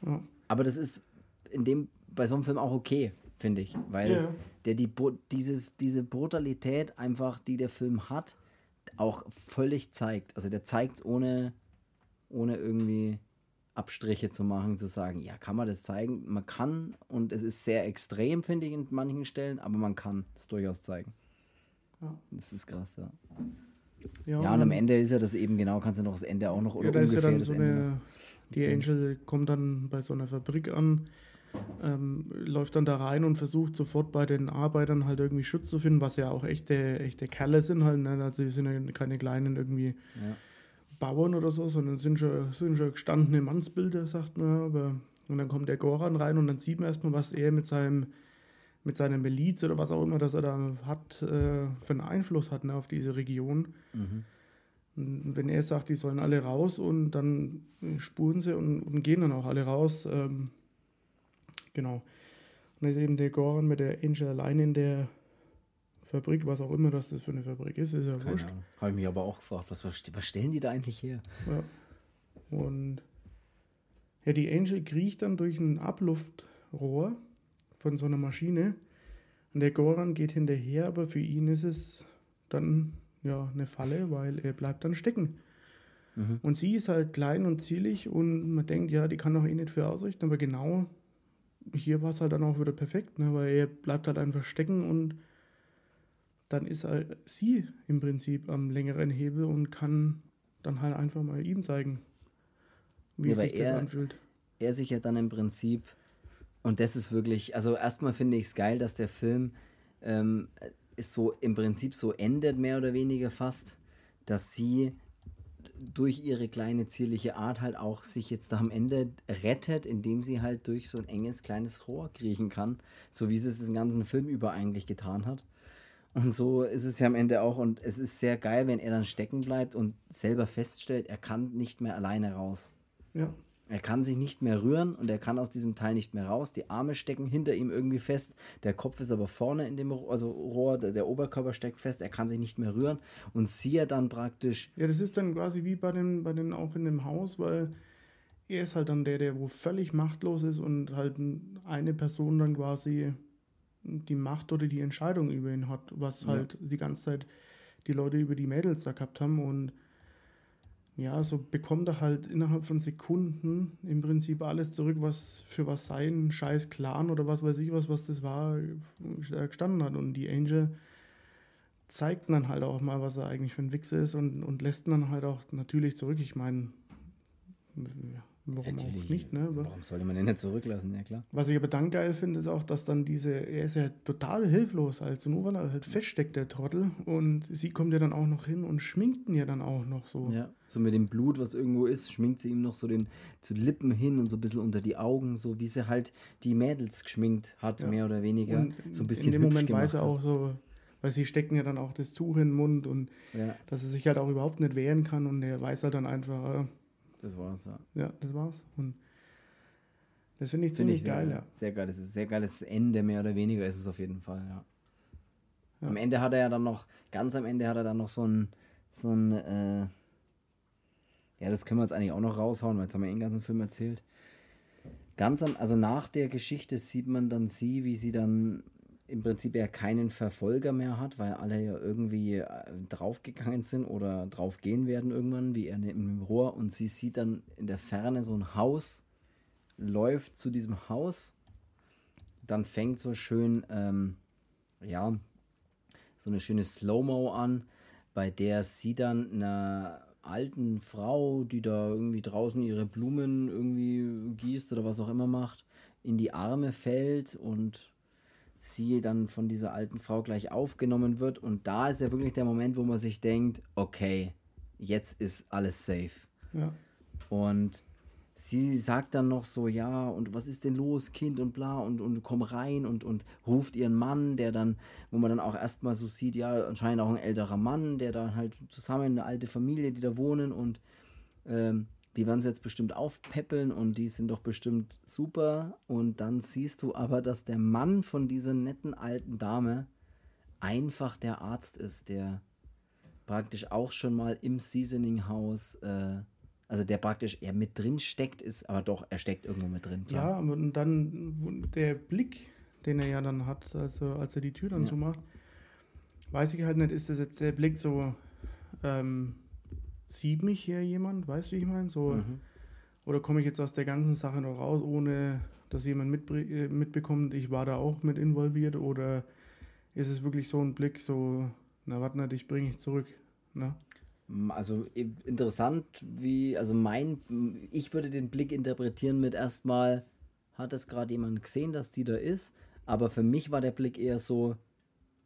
S1: Ja. Aber das ist in dem, bei so einem Film auch okay, finde ich, weil ja. der die, dieses, diese Brutalität einfach, die der Film hat, auch völlig zeigt. Also der zeigt es ohne, ohne irgendwie Abstriche zu machen, zu sagen, ja, kann man das zeigen? Man kann und es ist sehr extrem, finde ich, in manchen Stellen, aber man kann es durchaus zeigen. Ja. Das ist krass, ja. Ja, ja, und am Ende ist ja das eben genau, kannst du noch das Ende auch noch oder ja,
S2: da ungefähr ist ja dann so eine, die Angel kommt dann bei so einer Fabrik an, ähm, läuft dann da rein und versucht sofort bei den Arbeitern halt irgendwie Schutz zu finden, was ja auch echte, echte Kerle sind halt. Ne? Also die sind ja keine kleinen irgendwie ja. Bauern oder so, sondern sind schon, sind schon gestandene Mannsbilder, sagt man. Aber und dann kommt der Goran rein und dann sieht man erstmal, was er mit seinem mit seiner Miliz oder was auch immer, das er da hat, äh, für einen Einfluss hat ne, auf diese Region. Mhm. Wenn er sagt, die sollen alle raus und dann spuren sie und, und gehen dann auch alle raus. Ähm, genau. Und dann ist eben der Goran mit der Angel allein in der Fabrik, was auch immer das für eine Fabrik ist, ist ja
S1: Keine
S2: wurscht.
S1: Habe ich mich aber auch gefragt, was, was was stellen die da eigentlich her?
S2: Ja. Und ja, die Angel kriecht dann durch ein Abluftrohr von so einer Maschine. Und der Goran geht hinterher, aber für ihn ist es dann ja eine Falle, weil er bleibt dann stecken.
S1: Mhm.
S2: Und sie ist halt klein und zierlich und man denkt, ja, die kann doch eh nicht viel ausrichten, aber genau hier war es halt dann auch wieder perfekt, ne, weil er bleibt halt einfach stecken und dann ist halt sie im Prinzip am längeren Hebel und kann dann halt einfach mal ihm zeigen, wie
S1: Ja,
S2: sich das
S1: er-
S2: anfühlt.
S1: er sich ja dann im Prinzip, und das ist wirklich, also erstmal finde ich es geil, dass der Film ähm, ist so im Prinzip so endet, mehr oder weniger fast, dass sie durch ihre kleine zierliche Art halt auch sich jetzt am Ende rettet, indem sie halt durch so ein enges kleines Rohr kriechen kann, so wie sie es den ganzen Film über eigentlich getan hat. Und so ist es ja am Ende auch und es ist sehr geil, wenn er dann stecken bleibt und selber feststellt, er kann nicht mehr alleine raus.
S2: Ja,
S1: Er kann sich nicht mehr rühren und er kann aus diesem Teil nicht mehr raus. Die Arme stecken hinter ihm irgendwie fest. Der Kopf ist aber vorne in dem Ro- also Rohr, der, Oberkörper steckt fest. Er kann sich nicht mehr rühren und sie ja dann praktisch.
S2: ja, das ist dann quasi wie bei den, bei den auch in dem Haus, weil er ist halt dann der, der wo völlig machtlos ist und halt eine Person dann quasi die Macht oder die Entscheidung über ihn hat, was
S1: Ja.
S2: halt die ganze Zeit die Leute über die Mädels da gehabt haben und ja, so bekommt er halt innerhalb von Sekunden im Prinzip alles zurück, was für was sein scheiß Clan oder was weiß ich was, was das war, äh, gestanden hat. Und die Angel zeigt dann halt auch mal, was er eigentlich für ein Wichser ist und, und lässt dann halt auch natürlich zurück. Ich meine, warum auch nicht, ne?
S1: Warum sollte man den nicht zurücklassen? Ja, klar.
S2: was ich aber dann geil finde, ist auch, dass dann diese, er ist ja total hilflos, also nur weil er halt feststeckt, der Trottel. Und sie kommt ja dann auch noch hin und schminkt ihn ja dann auch noch so.
S1: Ja. So mit dem Blut, was irgendwo ist, schminkt sie ihm noch so den zu den Lippen hin und so ein bisschen unter die Augen, so wie sie halt die Mädels geschminkt hat,
S2: Ja.
S1: mehr oder weniger.
S2: Und
S1: so ein bisschen
S2: in dem Moment weiß er auch so, weil sie stecken ja dann auch das Tuch in den Mund und
S1: Ja,
S2: dass er sich halt auch überhaupt nicht wehren kann und er weiß halt dann einfach, äh,
S1: das war's, ja.
S2: ja, das war's. Und das finde ich ziemlich
S1: ich sehr,
S2: geil, ja.
S1: sehr geil. Das ist ein sehr geiles Ende, mehr oder weniger ist es auf jeden Fall, ja.
S2: Ja.
S1: Am Ende hat er ja dann noch, ganz am Ende hat er dann noch so ein, so ein, äh, ja, das können wir jetzt eigentlich auch noch raushauen, weil jetzt haben wir den ganzen Film erzählt. Ganz am, also nach der Geschichte sieht man dann sie, wie sie dann im Prinzip ja keinen Verfolger mehr hat, weil alle ja irgendwie äh, draufgegangen sind oder draufgehen werden irgendwann, wie er dem Rohr. Und sie sieht dann in der Ferne so ein Haus, läuft zu diesem Haus, dann fängt so schön, ähm, ja, so eine schöne Slow-Mo an, bei der sie dann einer alten Frau, die da irgendwie draußen ihre Blumen irgendwie gießt oder was auch immer macht, in die Arme fällt und sie dann von dieser alten Frau gleich aufgenommen wird. Und da ist ja wirklich der Moment, wo man sich denkt, okay, jetzt ist alles safe.
S2: ja.
S1: Und sie sagt dann noch so, ja, und was ist denn los, Kind und bla, und, und komm rein und, und ruft ihren Mann, der dann, wo man dann auch erstmal so sieht, ja, anscheinend auch ein älterer Mann, der da halt zusammen, eine alte Familie, die da wohnen und ähm, die werden sie jetzt bestimmt aufpäppeln und die sind doch bestimmt super. Und dann siehst du aber, dass der Mann von dieser netten alten Dame einfach der Arzt ist, der praktisch auch schon mal im Seasoning-Haus, äh, also der praktisch eher mit drin steckt, ist, aber doch, er steckt irgendwo mit drin. klar.
S2: Ja, und dann der Blick, den er ja dann hat, also als er die Tür dann
S1: Ja.
S2: zumacht, weiß ich halt nicht, ist das jetzt der Blick so, ähm, sieht mich hier jemand, weißt du, wie ich meine? So,
S1: Mhm.
S2: Oder komme ich jetzt aus der ganzen Sache noch raus, ohne dass jemand äh, mitbekommt, ich war da auch mit involviert? Oder ist es wirklich so ein Blick, so, na warte dich bringe ich zurück? Ne?
S1: Also interessant, wie, also mein, ich würde den Blick interpretieren mit erstmal, hat es gerade jemand gesehen, dass die da ist? Aber für mich war der Blick eher so,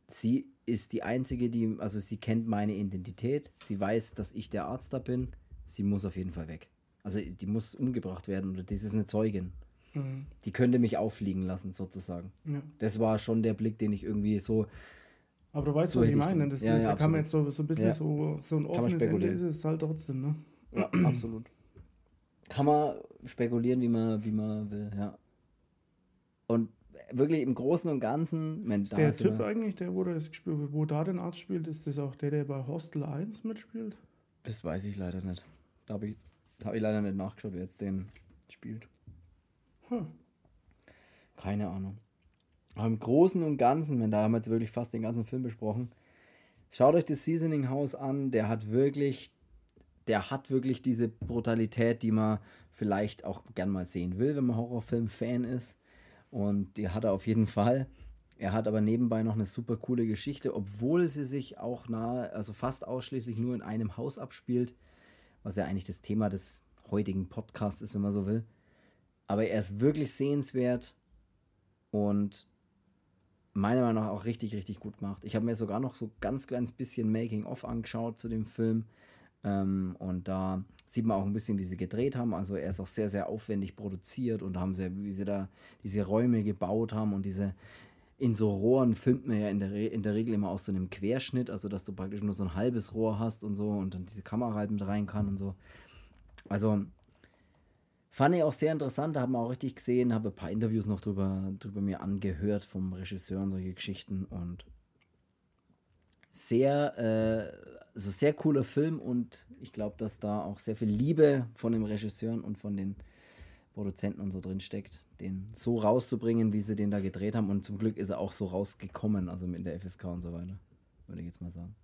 S1: sie ist die Einzige, die, also sie kennt meine Identität, sie weiß, dass ich der Arzt da bin, sie muss auf jeden Fall weg. Also die muss umgebracht werden oder das ist eine Zeugin.
S2: Mhm.
S1: Die könnte mich auffliegen lassen, sozusagen.
S2: Ja.
S1: Das war schon der Blick, den ich irgendwie so,
S2: Aber du weißt,
S1: So
S2: was ich meine. Das
S1: ja,
S2: ist,
S1: ja,
S2: da kann man jetzt so, so ein bisschen
S1: Ja.
S2: so, so ein offenes Ende
S1: spekulieren.
S2: ist es halt trotzdem, ne?
S1: ja, absolut. <clears throat> Kann man spekulieren, wie man, wie man will, ja. Und wirklich im Großen und Ganzen. Man,
S2: ist der Typ eigentlich, der wo, das wo da den Arzt spielt, ist das auch der, der bei Hostel 1 mitspielt?
S1: Das weiß ich leider nicht. Da habe ich, hab ich leider nicht nachgeschaut, wer jetzt den spielt. Hm. Keine Ahnung. Aber im Großen und Ganzen, wenn da haben wir jetzt wirklich fast den ganzen Film besprochen. Schaut euch das Seasoning House an, der hat wirklich, der hat wirklich diese Brutalität, die man vielleicht auch gern mal sehen will, wenn man Horrorfilm-Fan ist. Und die hat er auf jeden Fall. Er hat aber nebenbei noch eine super coole Geschichte, obwohl sie sich auch nahe, also fast ausschließlich nur in einem Haus abspielt, was ja eigentlich das Thema des heutigen Podcasts ist, wenn man so will. Aber er ist wirklich sehenswert und meiner Meinung nach auch richtig, richtig gut gemacht. Ich habe mir sogar noch so ganz kleines bisschen Making-of angeschaut zu dem Film. Ähm, und da sieht man auch ein bisschen, wie sie gedreht haben. Also er ist auch sehr, sehr aufwendig produziert und haben sie, wie sie da diese Räume gebaut haben und diese in so Rohren filmt man ja in der, in der Regel immer aus so einem Querschnitt, also dass du praktisch nur so ein halbes Rohr hast und so und dann diese Kamera halt mit rein kann und so. Also fand ich auch sehr interessant, da haben wir auch richtig gesehen, habe ein paar Interviews noch drüber, drüber mir angehört vom Regisseur und solche Geschichten und sehr, äh, also sehr cooler Film und ich glaube, dass da auch sehr viel Liebe von den Regisseuren und von den Produzenten und so drin steckt, den so rauszubringen, wie sie den da gedreht haben. Und zum Glück ist er auch so rausgekommen, also mit der FSK und so weiter, würde ich jetzt mal sagen.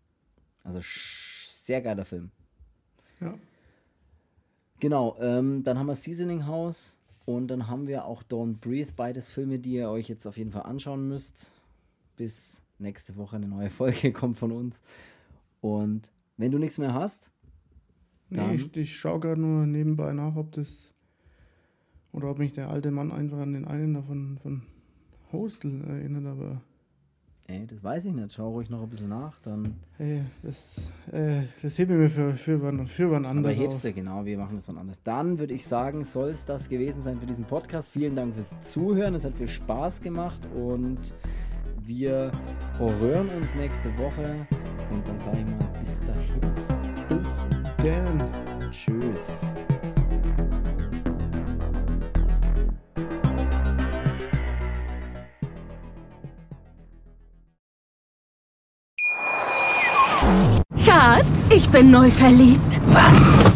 S1: Also sehr geiler Film.
S2: Ja.
S1: Genau, ähm, dann haben wir Seasoning House und dann haben wir auch Don't Breathe, beides Filme, die ihr euch jetzt auf jeden Fall anschauen müsst. Bis nächste Woche eine neue Folge <laughs> kommt von uns. Und wenn du nichts mehr hast.
S2: Dann nee, ich, ich schaue gerade nur nebenbei nach, ob das. Oder ob mich der alte Mann einfach an den einen davon von Hostel erinnert, aber.
S1: Ey, das weiß ich nicht. Schau ruhig noch ein bisschen nach, dann.
S2: Ey, das, äh, das hebe ich mir für, für, wann, für wann anders.
S1: Aber hebst du, genau, wir machen das wann anders. Dann würde ich sagen, soll es das gewesen sein für diesen Podcast. Vielen Dank fürs Zuhören. Es hat viel Spaß gemacht und wir hören uns nächste Woche und dann sage ich mal bis dahin.
S2: Bis dann.
S1: Tschüss.
S3: Schatz, ich bin neu verliebt.
S4: Was?